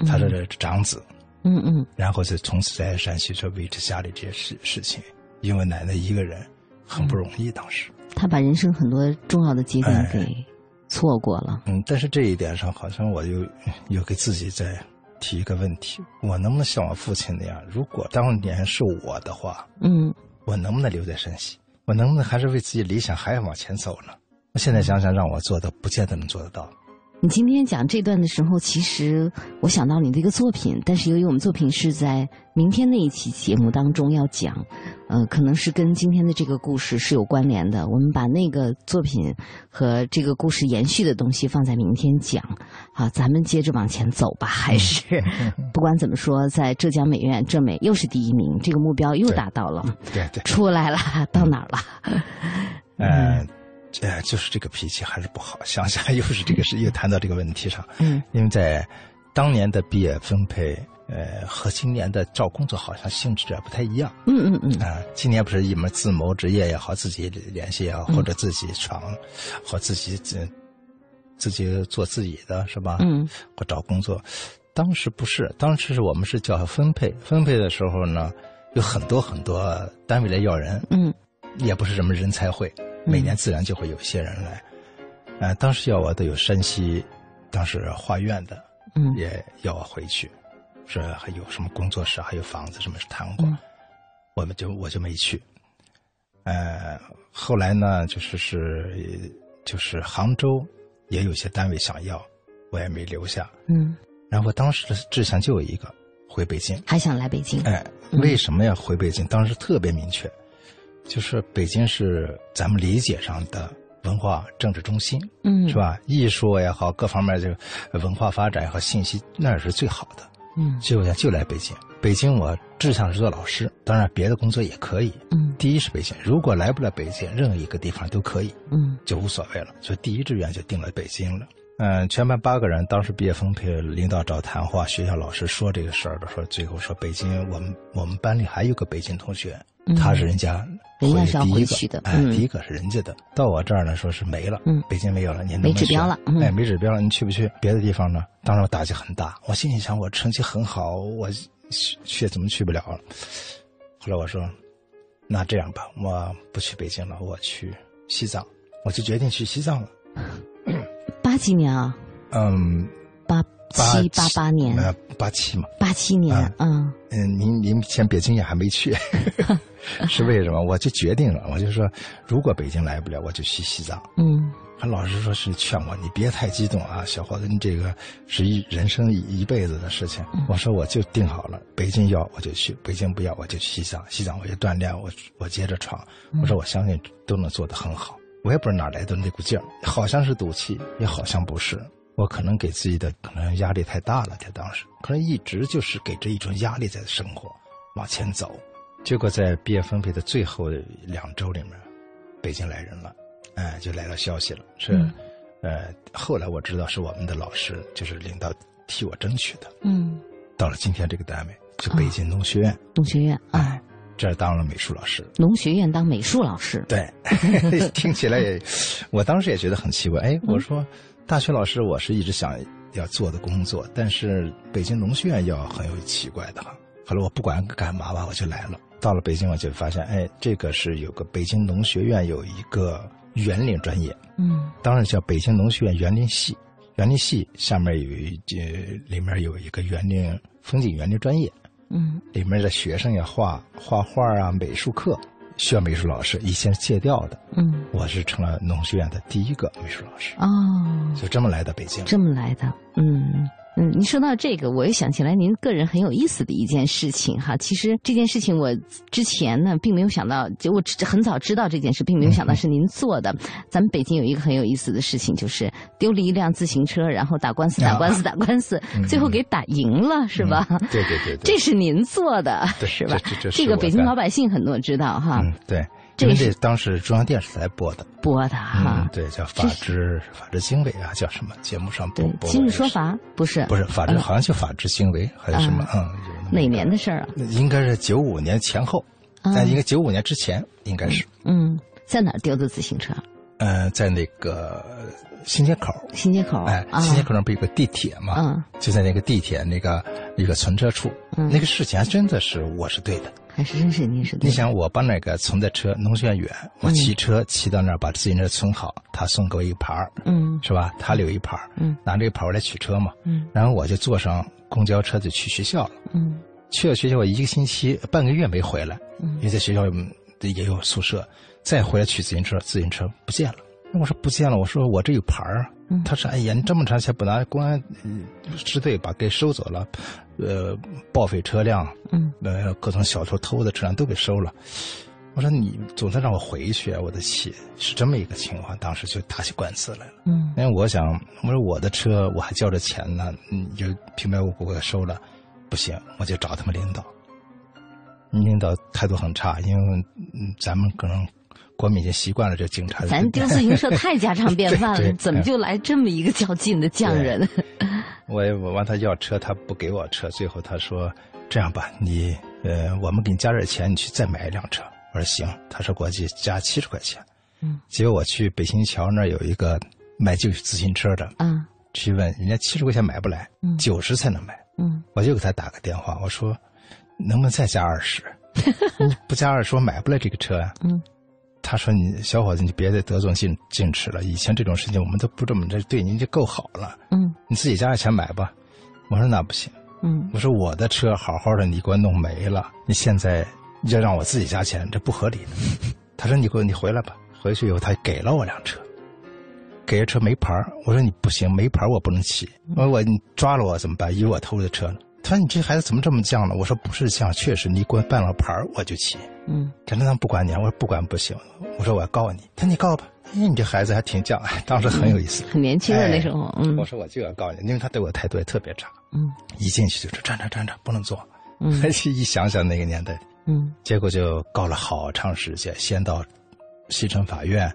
[SPEAKER 5] 他是这长子，
[SPEAKER 4] 嗯嗯，
[SPEAKER 5] 然后就从此在山西说维持家里这些事事情，因为奶奶一个人很不容易，当时。
[SPEAKER 4] 他把人生很多重要的节点给错过了，
[SPEAKER 5] 嗯，但是这一点上好像我又又给自己在提一个问题：我能不能像我父亲那样？如果当年是我的话，
[SPEAKER 4] 嗯，
[SPEAKER 5] 我能不能留在山西？我能不能还是为自己理想还要往前走呢？我现在想想，让我做的，不见得能做得到。
[SPEAKER 4] 你今天讲这段的时候，其实我想到你的一个作品，但是由于我们作品是在明天那一期节目当中要讲，呃，可能是跟今天的这个故事是有关联的。我们把那个作品和这个故事延续的东西放在明天讲。好，咱们接着往前走吧。还是 [LAUGHS] 不管怎么说，在浙江美院，浙美又是第一名，这个目标又达到了。
[SPEAKER 5] 对对，
[SPEAKER 4] 出来了，到哪儿了？
[SPEAKER 5] 嗯。呃，就是这个脾气还是不好。想想又是这个事，又谈到这个问题上。
[SPEAKER 4] 嗯，
[SPEAKER 5] 因为在当年的毕业分配，呃，和今年的找工作好像性质不太一样。
[SPEAKER 4] 嗯嗯嗯。
[SPEAKER 5] 啊，今年不是一门自谋职业也好，自己联系也好，或者自己闯，或自己自自己做自己的是吧？
[SPEAKER 4] 嗯。
[SPEAKER 5] 或找工作，当时不是，当时是我们是叫分配。分配的时候呢，有很多很多单位来要人。
[SPEAKER 4] 嗯。
[SPEAKER 5] 也不是什么人才会。每年自然就会有一些人来，呃，当时要我的有山西，当时画院的，
[SPEAKER 4] 嗯，
[SPEAKER 5] 也要我回去，说还有什么工作室，还有房子什么谈过，我们就我就没去，呃，后来呢，就是是就是杭州也有些单位想要，我也没留下，
[SPEAKER 4] 嗯，
[SPEAKER 5] 然后当时的志向就有一个，回北京，
[SPEAKER 4] 还想来北京，
[SPEAKER 5] 哎，为什么要回北京？当时特别明确。就是北京是咱们理解上的文化政治中心，
[SPEAKER 4] 嗯，
[SPEAKER 5] 是吧？艺术也好，各方面这个文化发展也好，信息那是最好的，
[SPEAKER 4] 嗯。
[SPEAKER 5] 就就来北京，北京我志向是做老师，当然别的工作也可以，
[SPEAKER 4] 嗯。
[SPEAKER 5] 第一是北京，如果来不了北京，任何一个地方都可以，
[SPEAKER 4] 嗯，
[SPEAKER 5] 就无所谓了。所以第一志愿就定了北京了。嗯，全班八个人，当时毕业分配，领导找谈话，学校老师说这个事儿的时候，最后说北京，我们我们班里还有个北京同学。他是人家，
[SPEAKER 4] 人家是要
[SPEAKER 5] 回
[SPEAKER 4] 去的，
[SPEAKER 5] 哎，第一个是人家的。到我这儿呢，说是没了，
[SPEAKER 4] 嗯，
[SPEAKER 5] 北京没有了，您
[SPEAKER 4] 没指标了，
[SPEAKER 5] 哎，没指标了，您去不去别的地方呢？当时我打击很大，我心里想，我成绩很好，我去怎么去不了了？后来我说，那这样吧，我不去北京了，我去西藏，我就决定去西藏了。
[SPEAKER 4] 八几年啊？
[SPEAKER 5] 嗯，
[SPEAKER 4] 八。七八八年，
[SPEAKER 5] 呃，八七嘛，
[SPEAKER 4] 八七年，嗯，
[SPEAKER 5] 嗯，您您前北京也还没去，[LAUGHS] 是为什么？我就决定了，我就说，如果北京来不了，我就去西藏。
[SPEAKER 4] 嗯，
[SPEAKER 5] 他老师说是劝我，你别太激动啊，小伙子，你这个是一人生一一辈子的事情。我说我就定好了，北京要我就去，北京不要我就去西藏，西藏我就锻炼，我我接着闯。我说我相信都能做得很好，我也不知道哪来的那股劲儿，好像是赌气，也好像不是。我可能给自己的可能压力太大了，在当时可能一直就是给这一种压力在生活，往前走。结果在毕业分配的最后两周里面，北京来人了，哎，就来了消息了，是，呃，后来我知道是我们的老师，就是领导替我争取的。
[SPEAKER 4] 嗯，
[SPEAKER 5] 到了今天这个单位，就北京农学院。
[SPEAKER 4] 农学院，
[SPEAKER 5] 哎，这儿当了美术老师。
[SPEAKER 4] 农学院当美术老师，
[SPEAKER 5] 对，[LAUGHS] 听起来也，我当时也觉得很奇怪。哎，我说。大学老师，我是一直想要做的工作，但是北京农学院要很有奇怪的哈。后来我不管干嘛吧，我就来了。到了北京，我就发现，哎，这个是有个北京农学院有一个园林专业，
[SPEAKER 4] 嗯，
[SPEAKER 5] 当然叫北京农学院园林系。园林系下面有一节，里面有一个园林风景园林专业，
[SPEAKER 4] 嗯，
[SPEAKER 5] 里面的学生也画画画啊，美术课。需要美术老师，以前借调的，
[SPEAKER 4] 嗯，
[SPEAKER 5] 我是成了农学院的第一个美术老师，
[SPEAKER 4] 哦，
[SPEAKER 5] 就这么来的北京，
[SPEAKER 4] 这么来的，嗯。嗯，您说到这个，我又想起来您个人很有意思的一件事情哈。其实这件事情我之前呢并没有想到，就我很早知道这件事，并没有想到是您做的。咱们北京有一个很有意思的事情，就是丢了一辆自行车，然后打官司，打官司，打官司，最后给打赢了，是吧？
[SPEAKER 5] 对对对，
[SPEAKER 4] 这是您做的，是吧？
[SPEAKER 5] 这
[SPEAKER 4] 这个北京老百姓很多知道哈。
[SPEAKER 5] 嗯，对。因为这当时中央电视台播的，
[SPEAKER 4] 播的哈，
[SPEAKER 5] 对，叫法制法制经纬啊，叫什么节目上播？
[SPEAKER 4] 今日说法不是？
[SPEAKER 5] 不是法制，好像叫法制经纬还是什么？嗯，
[SPEAKER 4] 哪年的事儿啊？
[SPEAKER 5] 应该是九五年前后，但应该九五年之前应该是。
[SPEAKER 4] 嗯，在哪儿丢的自行车？
[SPEAKER 5] 呃，在那个新街口。
[SPEAKER 4] 新街口，
[SPEAKER 5] 哎，新街口上不有个地铁嘛？
[SPEAKER 4] 嗯，
[SPEAKER 5] 就在那个地铁那个一个存车处，那个事情还真的是我是对的。
[SPEAKER 4] 还是真是您是？
[SPEAKER 5] 你想，我把那个存的车，农学院远，我骑车骑到那儿，把自行车存好，他送给我一个牌儿，
[SPEAKER 4] 嗯，
[SPEAKER 5] 是吧？他留一牌儿，
[SPEAKER 4] 嗯，
[SPEAKER 5] 拿这个牌儿来取车嘛，
[SPEAKER 4] 嗯，
[SPEAKER 5] 然后我就坐上公交车就去学校了。嗯，去了学校，我一个星期半个月没回来，因为在学校也有宿舍。再回来取自行车，自行车不见了。那我说不见了，我说我这有牌儿。他说：“哎呀，你这么长时间不拿公安支队把给收走了，呃，报废车辆，嗯，呃，各种小偷偷的车辆都给收了。”我说：“你总算让我回去啊！”我的气是这么一个情况，当时就打起官司来了。嗯，因为我想，我说我的车我还交着钱呢，你就平白无故给收了，不行，我就找他们领导。领导态度很差，因为咱们可能。国民已经习惯了这警察。
[SPEAKER 4] 咱丢自行车太家常便饭了，[LAUGHS] 怎么就来这么一个较劲的匠人？[LAUGHS]
[SPEAKER 5] 我我问他要车，他不给我车。最后他说：“这样吧，你呃，我们给你加点钱，你去再买一辆车。”我说：“行。”他说：“国际加七十块钱。”嗯。结果我去北新桥那儿有一个卖旧自行车的，嗯，去问人家七十块钱买不来，九十才能买。嗯。我就给他打个电话，我说：“能不能再加二十？[LAUGHS] 不加二十，我买不来这个车呀。”嗯。他说：“你小伙子，你别再得寸进进尺了。以前这种事情我们都不这么着，对您就够好了。嗯，你自己加点钱买吧。”我说：“那不行。”嗯，我说：“我的车好好的，你给我弄没了，你现在要让我自己加钱，这不合理的。[LAUGHS] ”他说：“你给我，你回来吧。”回去以后，他给了我辆车，给了车没牌我说：“你不行，没牌我不能骑。我我你抓了我怎么办？以为我偷的车呢？”他说：“你这孩子怎么这么犟呢？”我说：“不是犟，确实你给我办了牌我就骑。”嗯，陈正堂不管你，我说不管不行，我说我要告你。他说你告吧，哎，你这孩子还挺犟，当时很有意思，
[SPEAKER 4] 很年轻的那时候。嗯，
[SPEAKER 5] 我说我就要告你，因为他对我态度也特别差。嗯，一进去就说站着站着不能坐。嗯，[LAUGHS] 一想想那个年代，嗯，结果就告了好长时间，先到西城法院，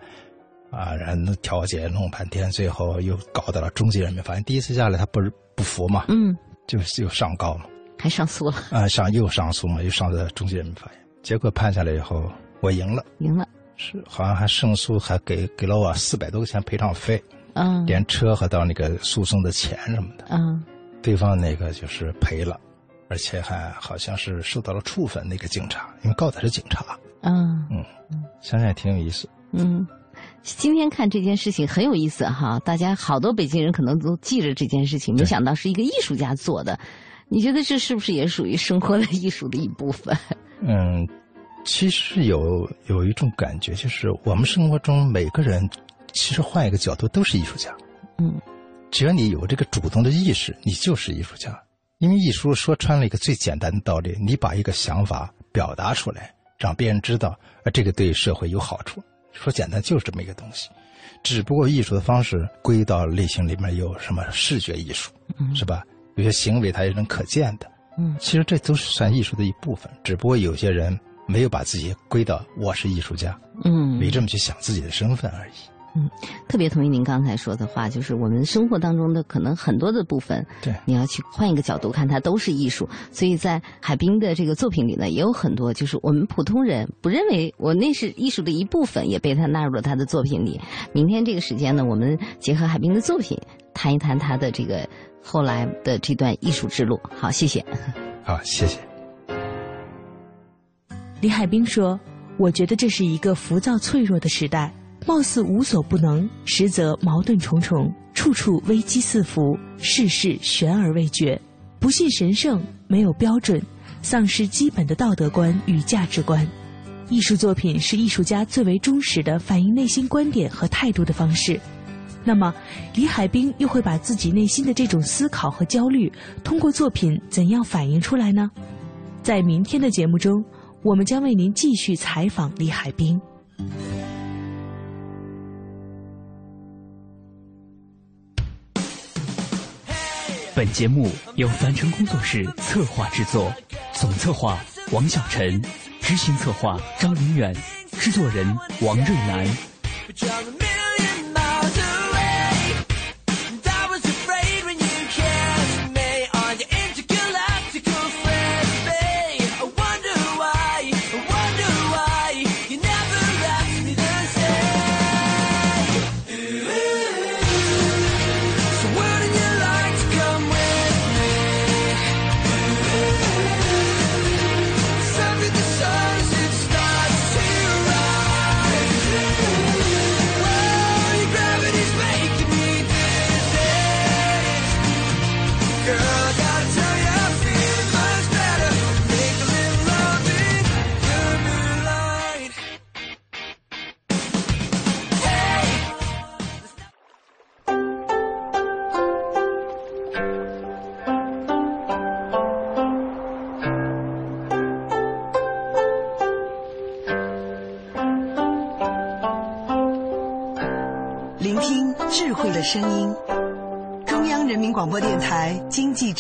[SPEAKER 5] 啊，然后调解弄半天，最后又搞到了中级人民法院。第一次下来他不是不服嘛，嗯。就又上告嘛，
[SPEAKER 4] 还上诉了
[SPEAKER 5] 啊？上又上诉嘛？又上到中级人民法院，结果判下来以后，我赢了，
[SPEAKER 4] 赢了，
[SPEAKER 5] 是好像还胜诉，还给给了我四百多块钱赔偿费，嗯，连车和到那个诉讼的钱什么的，嗯，对方那个就是赔了，而且还好像是受到了处分，那个警察，因为告的是警察，嗯。嗯，想想也挺有意思，嗯。
[SPEAKER 4] 今天看这件事情很有意思哈，大家好多北京人可能都记着这件事情，没想到是一个艺术家做的。你觉得这是不是也属于生活的艺术的一部分？
[SPEAKER 5] 嗯，其实有有一种感觉，就是我们生活中每个人，其实换一个角度都是艺术家。嗯，只要你有这个主动的意识，你就是艺术家。因为艺术说穿了一个最简单的道理，你把一个想法表达出来，让别人知道，啊这个对社会有好处。说简单就是这么一个东西，只不过艺术的方式归到类型里面有什么视觉艺术，是吧？有些行为它也能可见的，嗯，其实这都是算艺术的一部分，只不过有些人没有把自己归到我是艺术家，嗯，没这么去想自己的身份而已。
[SPEAKER 4] 嗯，特别同意您刚才说的话，就是我们生活当中的可能很多的部分，
[SPEAKER 5] 对，
[SPEAKER 4] 你要去换一个角度看，它都是艺术。所以在海滨的这个作品里呢，也有很多就是我们普通人不认为我那是艺术的一部分，也被他纳入了他的作品里。明天这个时间呢，我们结合海滨的作品，谈一谈他的这个后来的这段艺术之路。好，谢谢。[LAUGHS]
[SPEAKER 5] 好，谢谢。
[SPEAKER 3] 李海滨说：“我觉得这是一个浮躁脆弱的时代。”貌似无所不能，实则矛盾重重，处处危机四伏，事事悬而未决。不信神圣，没有标准，丧失基本的道德观与价值观。艺术作品是艺术家最为忠实的反映内心观点和态度的方式。那么，李海滨又会把自己内心的这种思考和焦虑，通过作品怎样反映出来呢？在明天的节目中，我们将为您继续采访李海滨。
[SPEAKER 2] 本节目由凡尘工作室策划制作，总策划王小晨，执行策划张林远，制作人王瑞南。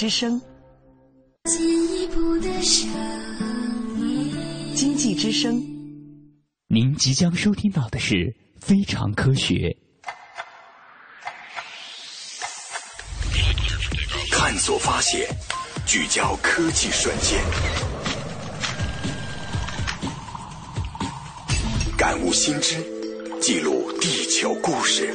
[SPEAKER 8] 之声。进一步的声音，经济之声。
[SPEAKER 2] 您即将收听到的是《非常科学》，
[SPEAKER 7] 探索发现，聚焦科技瞬间，感悟新知，记录地球故事，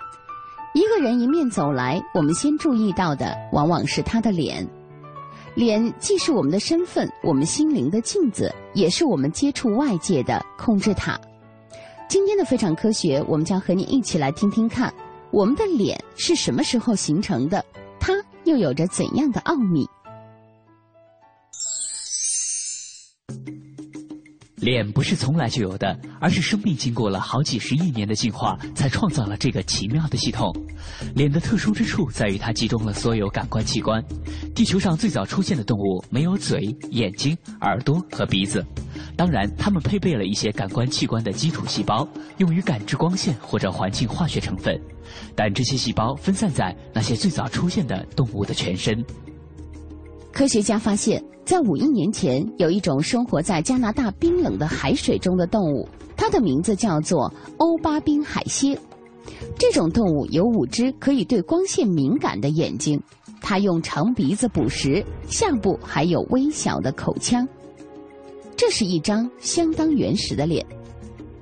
[SPEAKER 15] 一个人迎面走来，我们先注意到的往往是他的脸。脸既是我们的身份，我们心灵的镜子，也是我们接触外界的控制塔。今天的非常科学，我们将和你一起来听听看，我们的脸是什么时候形成的，它又有着怎样的奥秘。
[SPEAKER 2] 脸不是从来就有的，而是生命经过了好几十亿年的进化，才创造了这个奇妙的系统。脸的特殊之处在于它集中了所有感官器官。地球上最早出现的动物没有嘴、眼睛、耳朵和鼻子，当然，它们配备了一些感官器官的基础细胞，用于感知光线或者环境化学成分，但这些细胞分散在那些最早出现的动物的全身。
[SPEAKER 15] 科学家发现，在五亿年前，有一种生活在加拿大冰冷的海水中的动物，它的名字叫做欧巴冰海蝎。这种动物有五只可以对光线敏感的眼睛，它用长鼻子捕食，下部还有微小的口腔。这是一张相当原始的脸。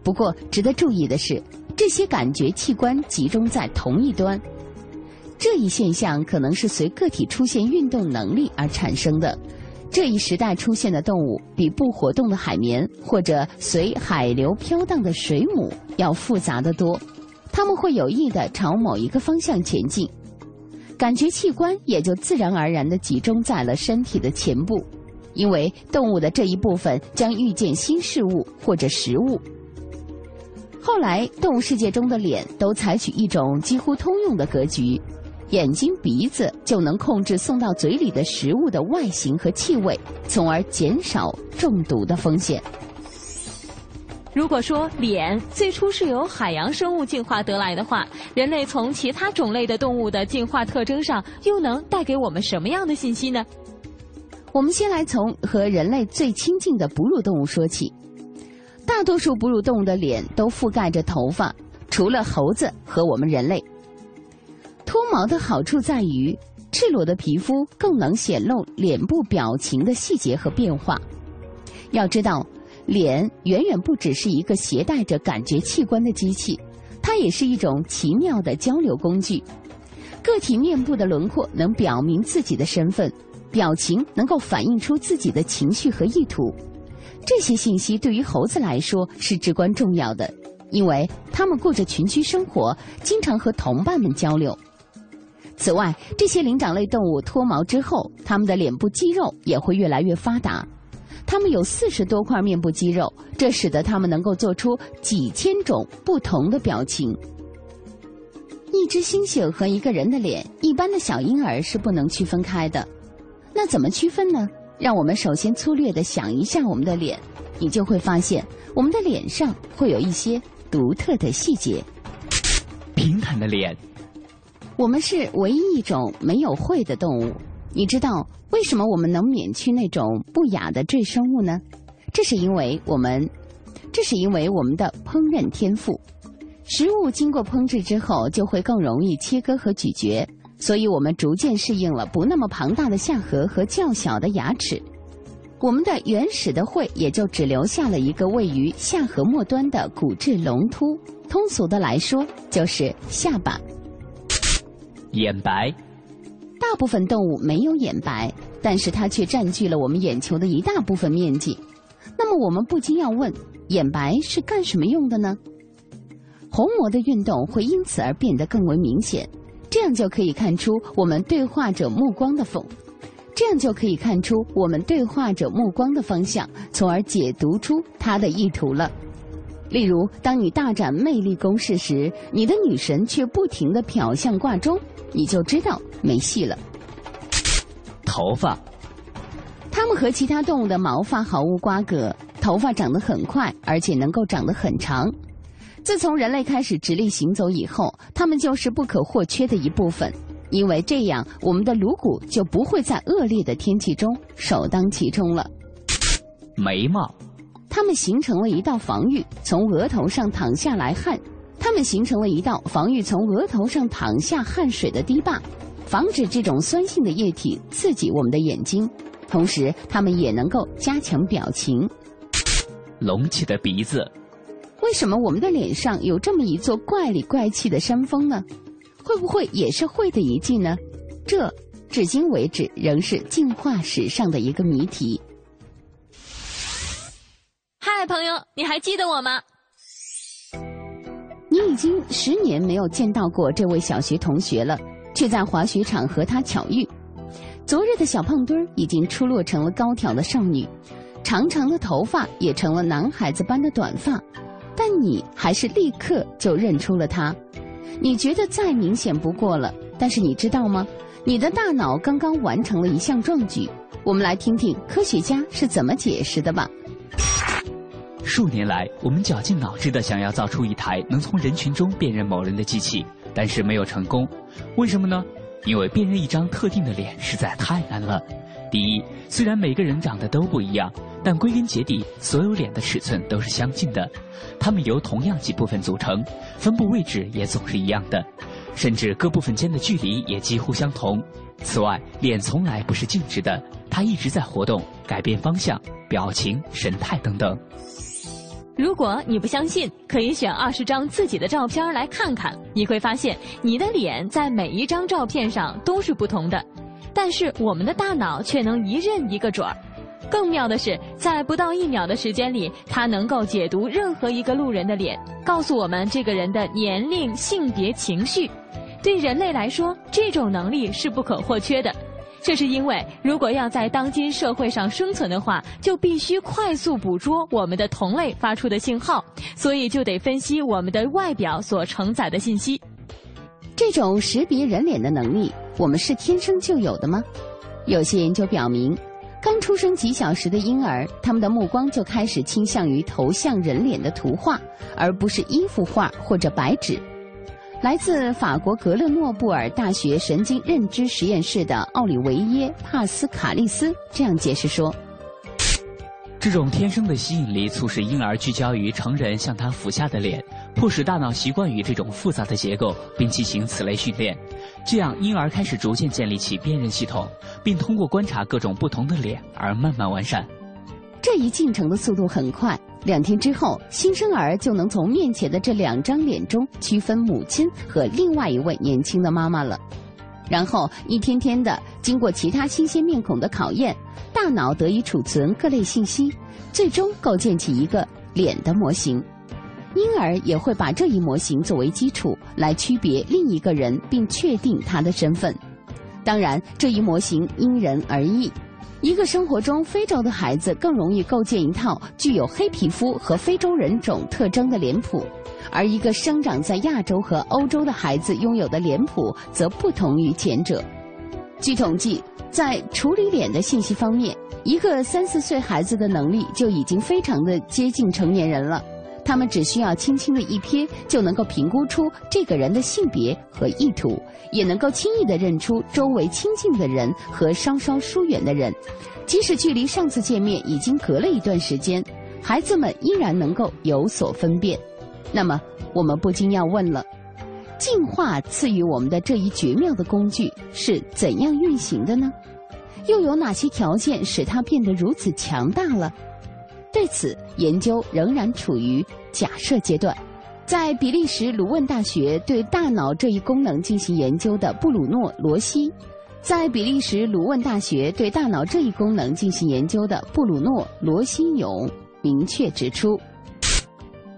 [SPEAKER 15] 不过，值得注意的是，这些感觉器官集中在同一端。这一现象可能是随个体出现运动能力而产生的。这一时代出现的动物比不活动的海绵或者随海流飘荡的水母要复杂的多。它们会有意地朝某一个方向前进，感觉器官也就自然而然地集中在了身体的前部，因为动物的这一部分将遇见新事物或者食物。后来，动物世界中的脸都采取一种几乎通用的格局。眼睛、鼻子就能控制送到嘴里的食物的外形和气味，从而减少中毒的风险。
[SPEAKER 3] 如果说脸最初是由海洋生物进化得来的话，人类从其他种类的动物的进化特征上又能带给我们什么样的信息呢？
[SPEAKER 15] 我们先来从和人类最亲近的哺乳动物说起。大多数哺乳动物的脸都覆盖着头发，除了猴子和我们人类。脱毛的好处在于，赤裸的皮肤更能显露脸部表情的细节和变化。要知道，脸远远不只是一个携带着感觉器官的机器，它也是一种奇妙的交流工具。个体面部的轮廓能表明自己的身份，表情能够反映出自己的情绪和意图。这些信息对于猴子来说是至关重要的，因为它们过着群居生活，经常和同伴们交流。此外，这些灵长类动物脱毛之后，它们的脸部肌肉也会越来越发达。它们有四十多块面部肌肉，这使得它们能够做出几千种不同的表情。一只猩猩和一个人的脸，一般的小婴儿是不能区分开的。那怎么区分呢？让我们首先粗略的想一下我们的脸，你就会发现，我们的脸上会有一些独特的细节。
[SPEAKER 2] 平坦的脸。
[SPEAKER 15] 我们是唯一一种没有喙的动物。你知道为什么我们能免去那种不雅的赘生物呢？这是因为我们，这是因为我们的烹饪天赋。食物经过烹制之后，就会更容易切割和咀嚼，所以我们逐渐适应了不那么庞大的下颌和较小的牙齿。我们的原始的喙也就只留下了一个位于下颌末端的骨质隆突，通俗的来说就是下巴。
[SPEAKER 2] 眼白，
[SPEAKER 15] 大部分动物没有眼白，但是它却占据了我们眼球的一大部分面积。那么我们不禁要问：眼白是干什么用的呢？虹膜的运动会因此而变得更为明显，这样就可以看出我们对话者目光的风，这样就可以看出我们对话者目光的方向，从而解读出他的意图了。例如，当你大展魅力攻势时，你的女神却不停的瞟向挂钟，你就知道没戏了。
[SPEAKER 2] 头发，
[SPEAKER 15] 它们和其他动物的毛发毫无瓜葛，头发长得很快，而且能够长得很长。自从人类开始直立行走以后，它们就是不可或缺的一部分，因为这样我们的颅骨就不会在恶劣的天气中首当其冲了。
[SPEAKER 2] 眉毛。
[SPEAKER 15] 它们形成了一道防御，从额头上淌下来汗；它们形成了一道防御从额头上淌下汗水的堤坝，防止这种酸性的液体刺激我们的眼睛。同时，它们也能够加强表情。
[SPEAKER 2] 隆起的鼻子，
[SPEAKER 15] 为什么我们的脸上有这么一座怪里怪气的山峰呢？会不会也是会的遗迹呢？这至今为止仍是进化史上的一个谜题。
[SPEAKER 11] 朋友，你还记得我吗？
[SPEAKER 15] 你已经十年没有见到过这位小学同学了，却在滑雪场和他巧遇。昨日的小胖墩儿已经出落成了高挑的少女，长长的头发也成了男孩子般的短发，但你还是立刻就认出了他。你觉得再明显不过了，但是你知道吗？你的大脑刚刚完成了一项壮举。我们来听听科学家是怎么解释的吧。
[SPEAKER 2] 数年来，我们绞尽脑汁的想要造出一台能从人群中辨认某人的机器，但是没有成功。为什么呢？因为辨认一张特定的脸实在太难了。第一，虽然每个人长得都不一样，但归根结底，所有脸的尺寸都是相近的。它们由同样几部分组成，分布位置也总是一样的，甚至各部分间的距离也几乎相同。此外，脸从来不是静止的，它一直在活动、改变方向、表情、神态等等。
[SPEAKER 11] 如果你不相信，可以选二十张自己的照片来看看，你会发现你的脸在每一张照片上都是不同的，但是我们的大脑却能一认一个准儿。更妙的是，在不到一秒的时间里，它能够解读任何一个路人的脸，告诉我们这个人的年龄、性别、情绪。对人类来说，这种能力是不可或缺的。这是因为，如果要在当今社会上生存的话，就必须快速捕捉我们的同类发出的信号，所以就得分析我们的外表所承载的信息。
[SPEAKER 15] 这种识别人脸的能力，我们是天生就有的吗？有些研究表明，刚出生几小时的婴儿，他们的目光就开始倾向于投向人脸的图画，而不是衣服画或者白纸。来自法国格勒诺布尔大学神经认知实验室的奥里维耶·帕斯卡利斯这样解释说：“
[SPEAKER 2] 这种天生的吸引力促使婴儿聚焦于成人向他俯下的脸，迫使大脑习惯于这种复杂的结构，并进行此类训练。这样，婴儿开始逐渐建立起辨认系统，并通过观察各种不同的脸而慢慢完善。
[SPEAKER 15] 这一进程的速度很快。”两天之后，新生儿就能从面前的这两张脸中区分母亲和另外一位年轻的妈妈了。然后一天天的经过其他新鲜面孔的考验，大脑得以储存各类信息，最终构建起一个脸的模型。婴儿也会把这一模型作为基础来区别另一个人，并确定他的身份。当然，这一模型因人而异。一个生活中非洲的孩子更容易构建一套具有黑皮肤和非洲人种特征的脸谱，而一个生长在亚洲和欧洲的孩子拥有的脸谱则不同于前者。据统计，在处理脸的信息方面，一个三四岁孩子的能力就已经非常的接近成年人了。他们只需要轻轻的一瞥，就能够评估出这个人的性别和意图，也能够轻易的认出周围亲近的人和稍稍疏远的人。即使距离上次见面已经隔了一段时间，孩子们依然能够有所分辨。那么，我们不禁要问了：进化赐予我们的这一绝妙的工具是怎样运行的呢？又有哪些条件使它变得如此强大了？对此研究仍然处于假设阶段。在比利时鲁汶大学对大脑这一功能进行研究的布鲁诺·罗西，在比利时鲁汶大学对大脑这一功能进行研究的布鲁诺·罗西勇明确指出：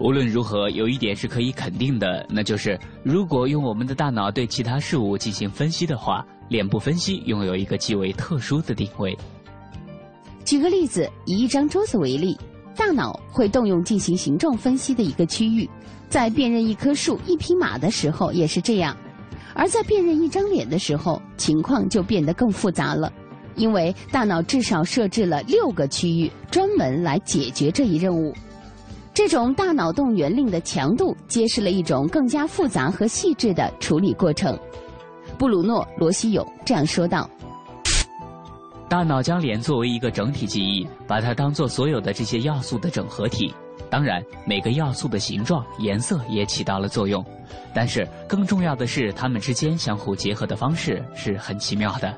[SPEAKER 2] 无论如何，有一点是可以肯定的，那就是如果用我们的大脑对其他事物进行分析的话，脸部分析拥有一个极为特殊的定位。
[SPEAKER 15] 举个例子，以一张桌子为例，大脑会动用进行形状分析的一个区域，在辨认一棵树、一匹马的时候也是这样，而在辨认一张脸的时候，情况就变得更复杂了，因为大脑至少设置了六个区域专门来解决这一任务。这种大脑动员令的强度，揭示了一种更加复杂和细致的处理过程。布鲁诺·罗西勇这样说道。
[SPEAKER 2] 大脑将脸作为一个整体记忆，把它当做所有的这些要素的整合体。当然，每个要素的形状、颜色也起到了作用。但是，更重要的是，它们之间相互结合的方式是很奇妙的。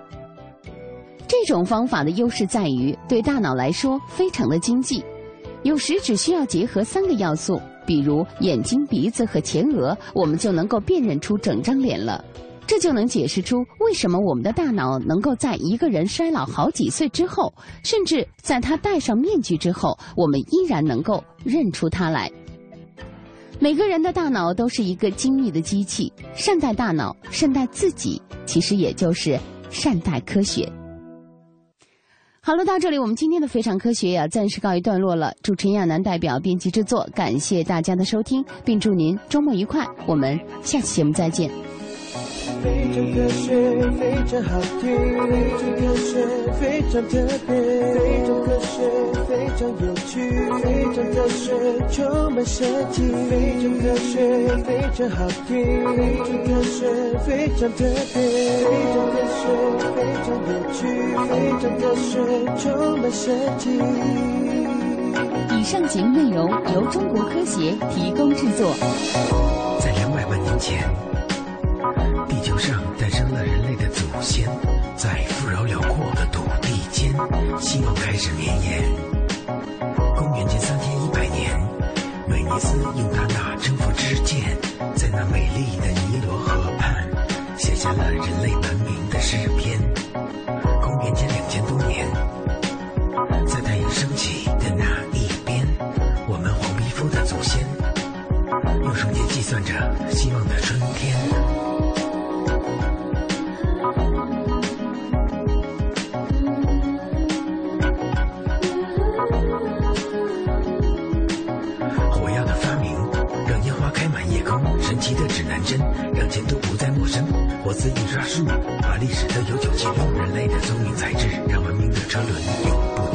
[SPEAKER 15] 这种方法的优势在于，对大脑来说非常的经济。有时只需要结合三个要素，比如眼睛、鼻子和前额，我们就能够辨认出整张脸了。这就能解释出为什么我们的大脑能够在一个人衰老好几岁之后，甚至在他戴上面具之后，我们依然能够认出他来。每个人的大脑都是一个精密的机器，善待大脑，善待自己，其实也就是善待科学。好了，到这里我们今天的非常科学呀，暂时告一段落了。主持人亚楠代表编辑制作，感谢大家的收听，并祝您周末愉快。我们下期节目再见。非常科学，非常好听，非常科学，非常特别，非常科学，非常有趣，非常科学，充满神奇，非常科学，非常好听，非常科学，非常特别，非常科学，非常有趣，非常科学，充满神奇。以上节目内容由中国科协提供制作。在两百万年前。地球上诞生了人类的祖先，在富饶辽阔的土地间，希望开始绵延。公元前三千一百年，美尼斯用他那征服之剑，在那美丽的尼罗河畔，写下了人类文明的诗篇。自。印刷术把历史的悠久记录，人类的聪明才智，让文明的车轮永不。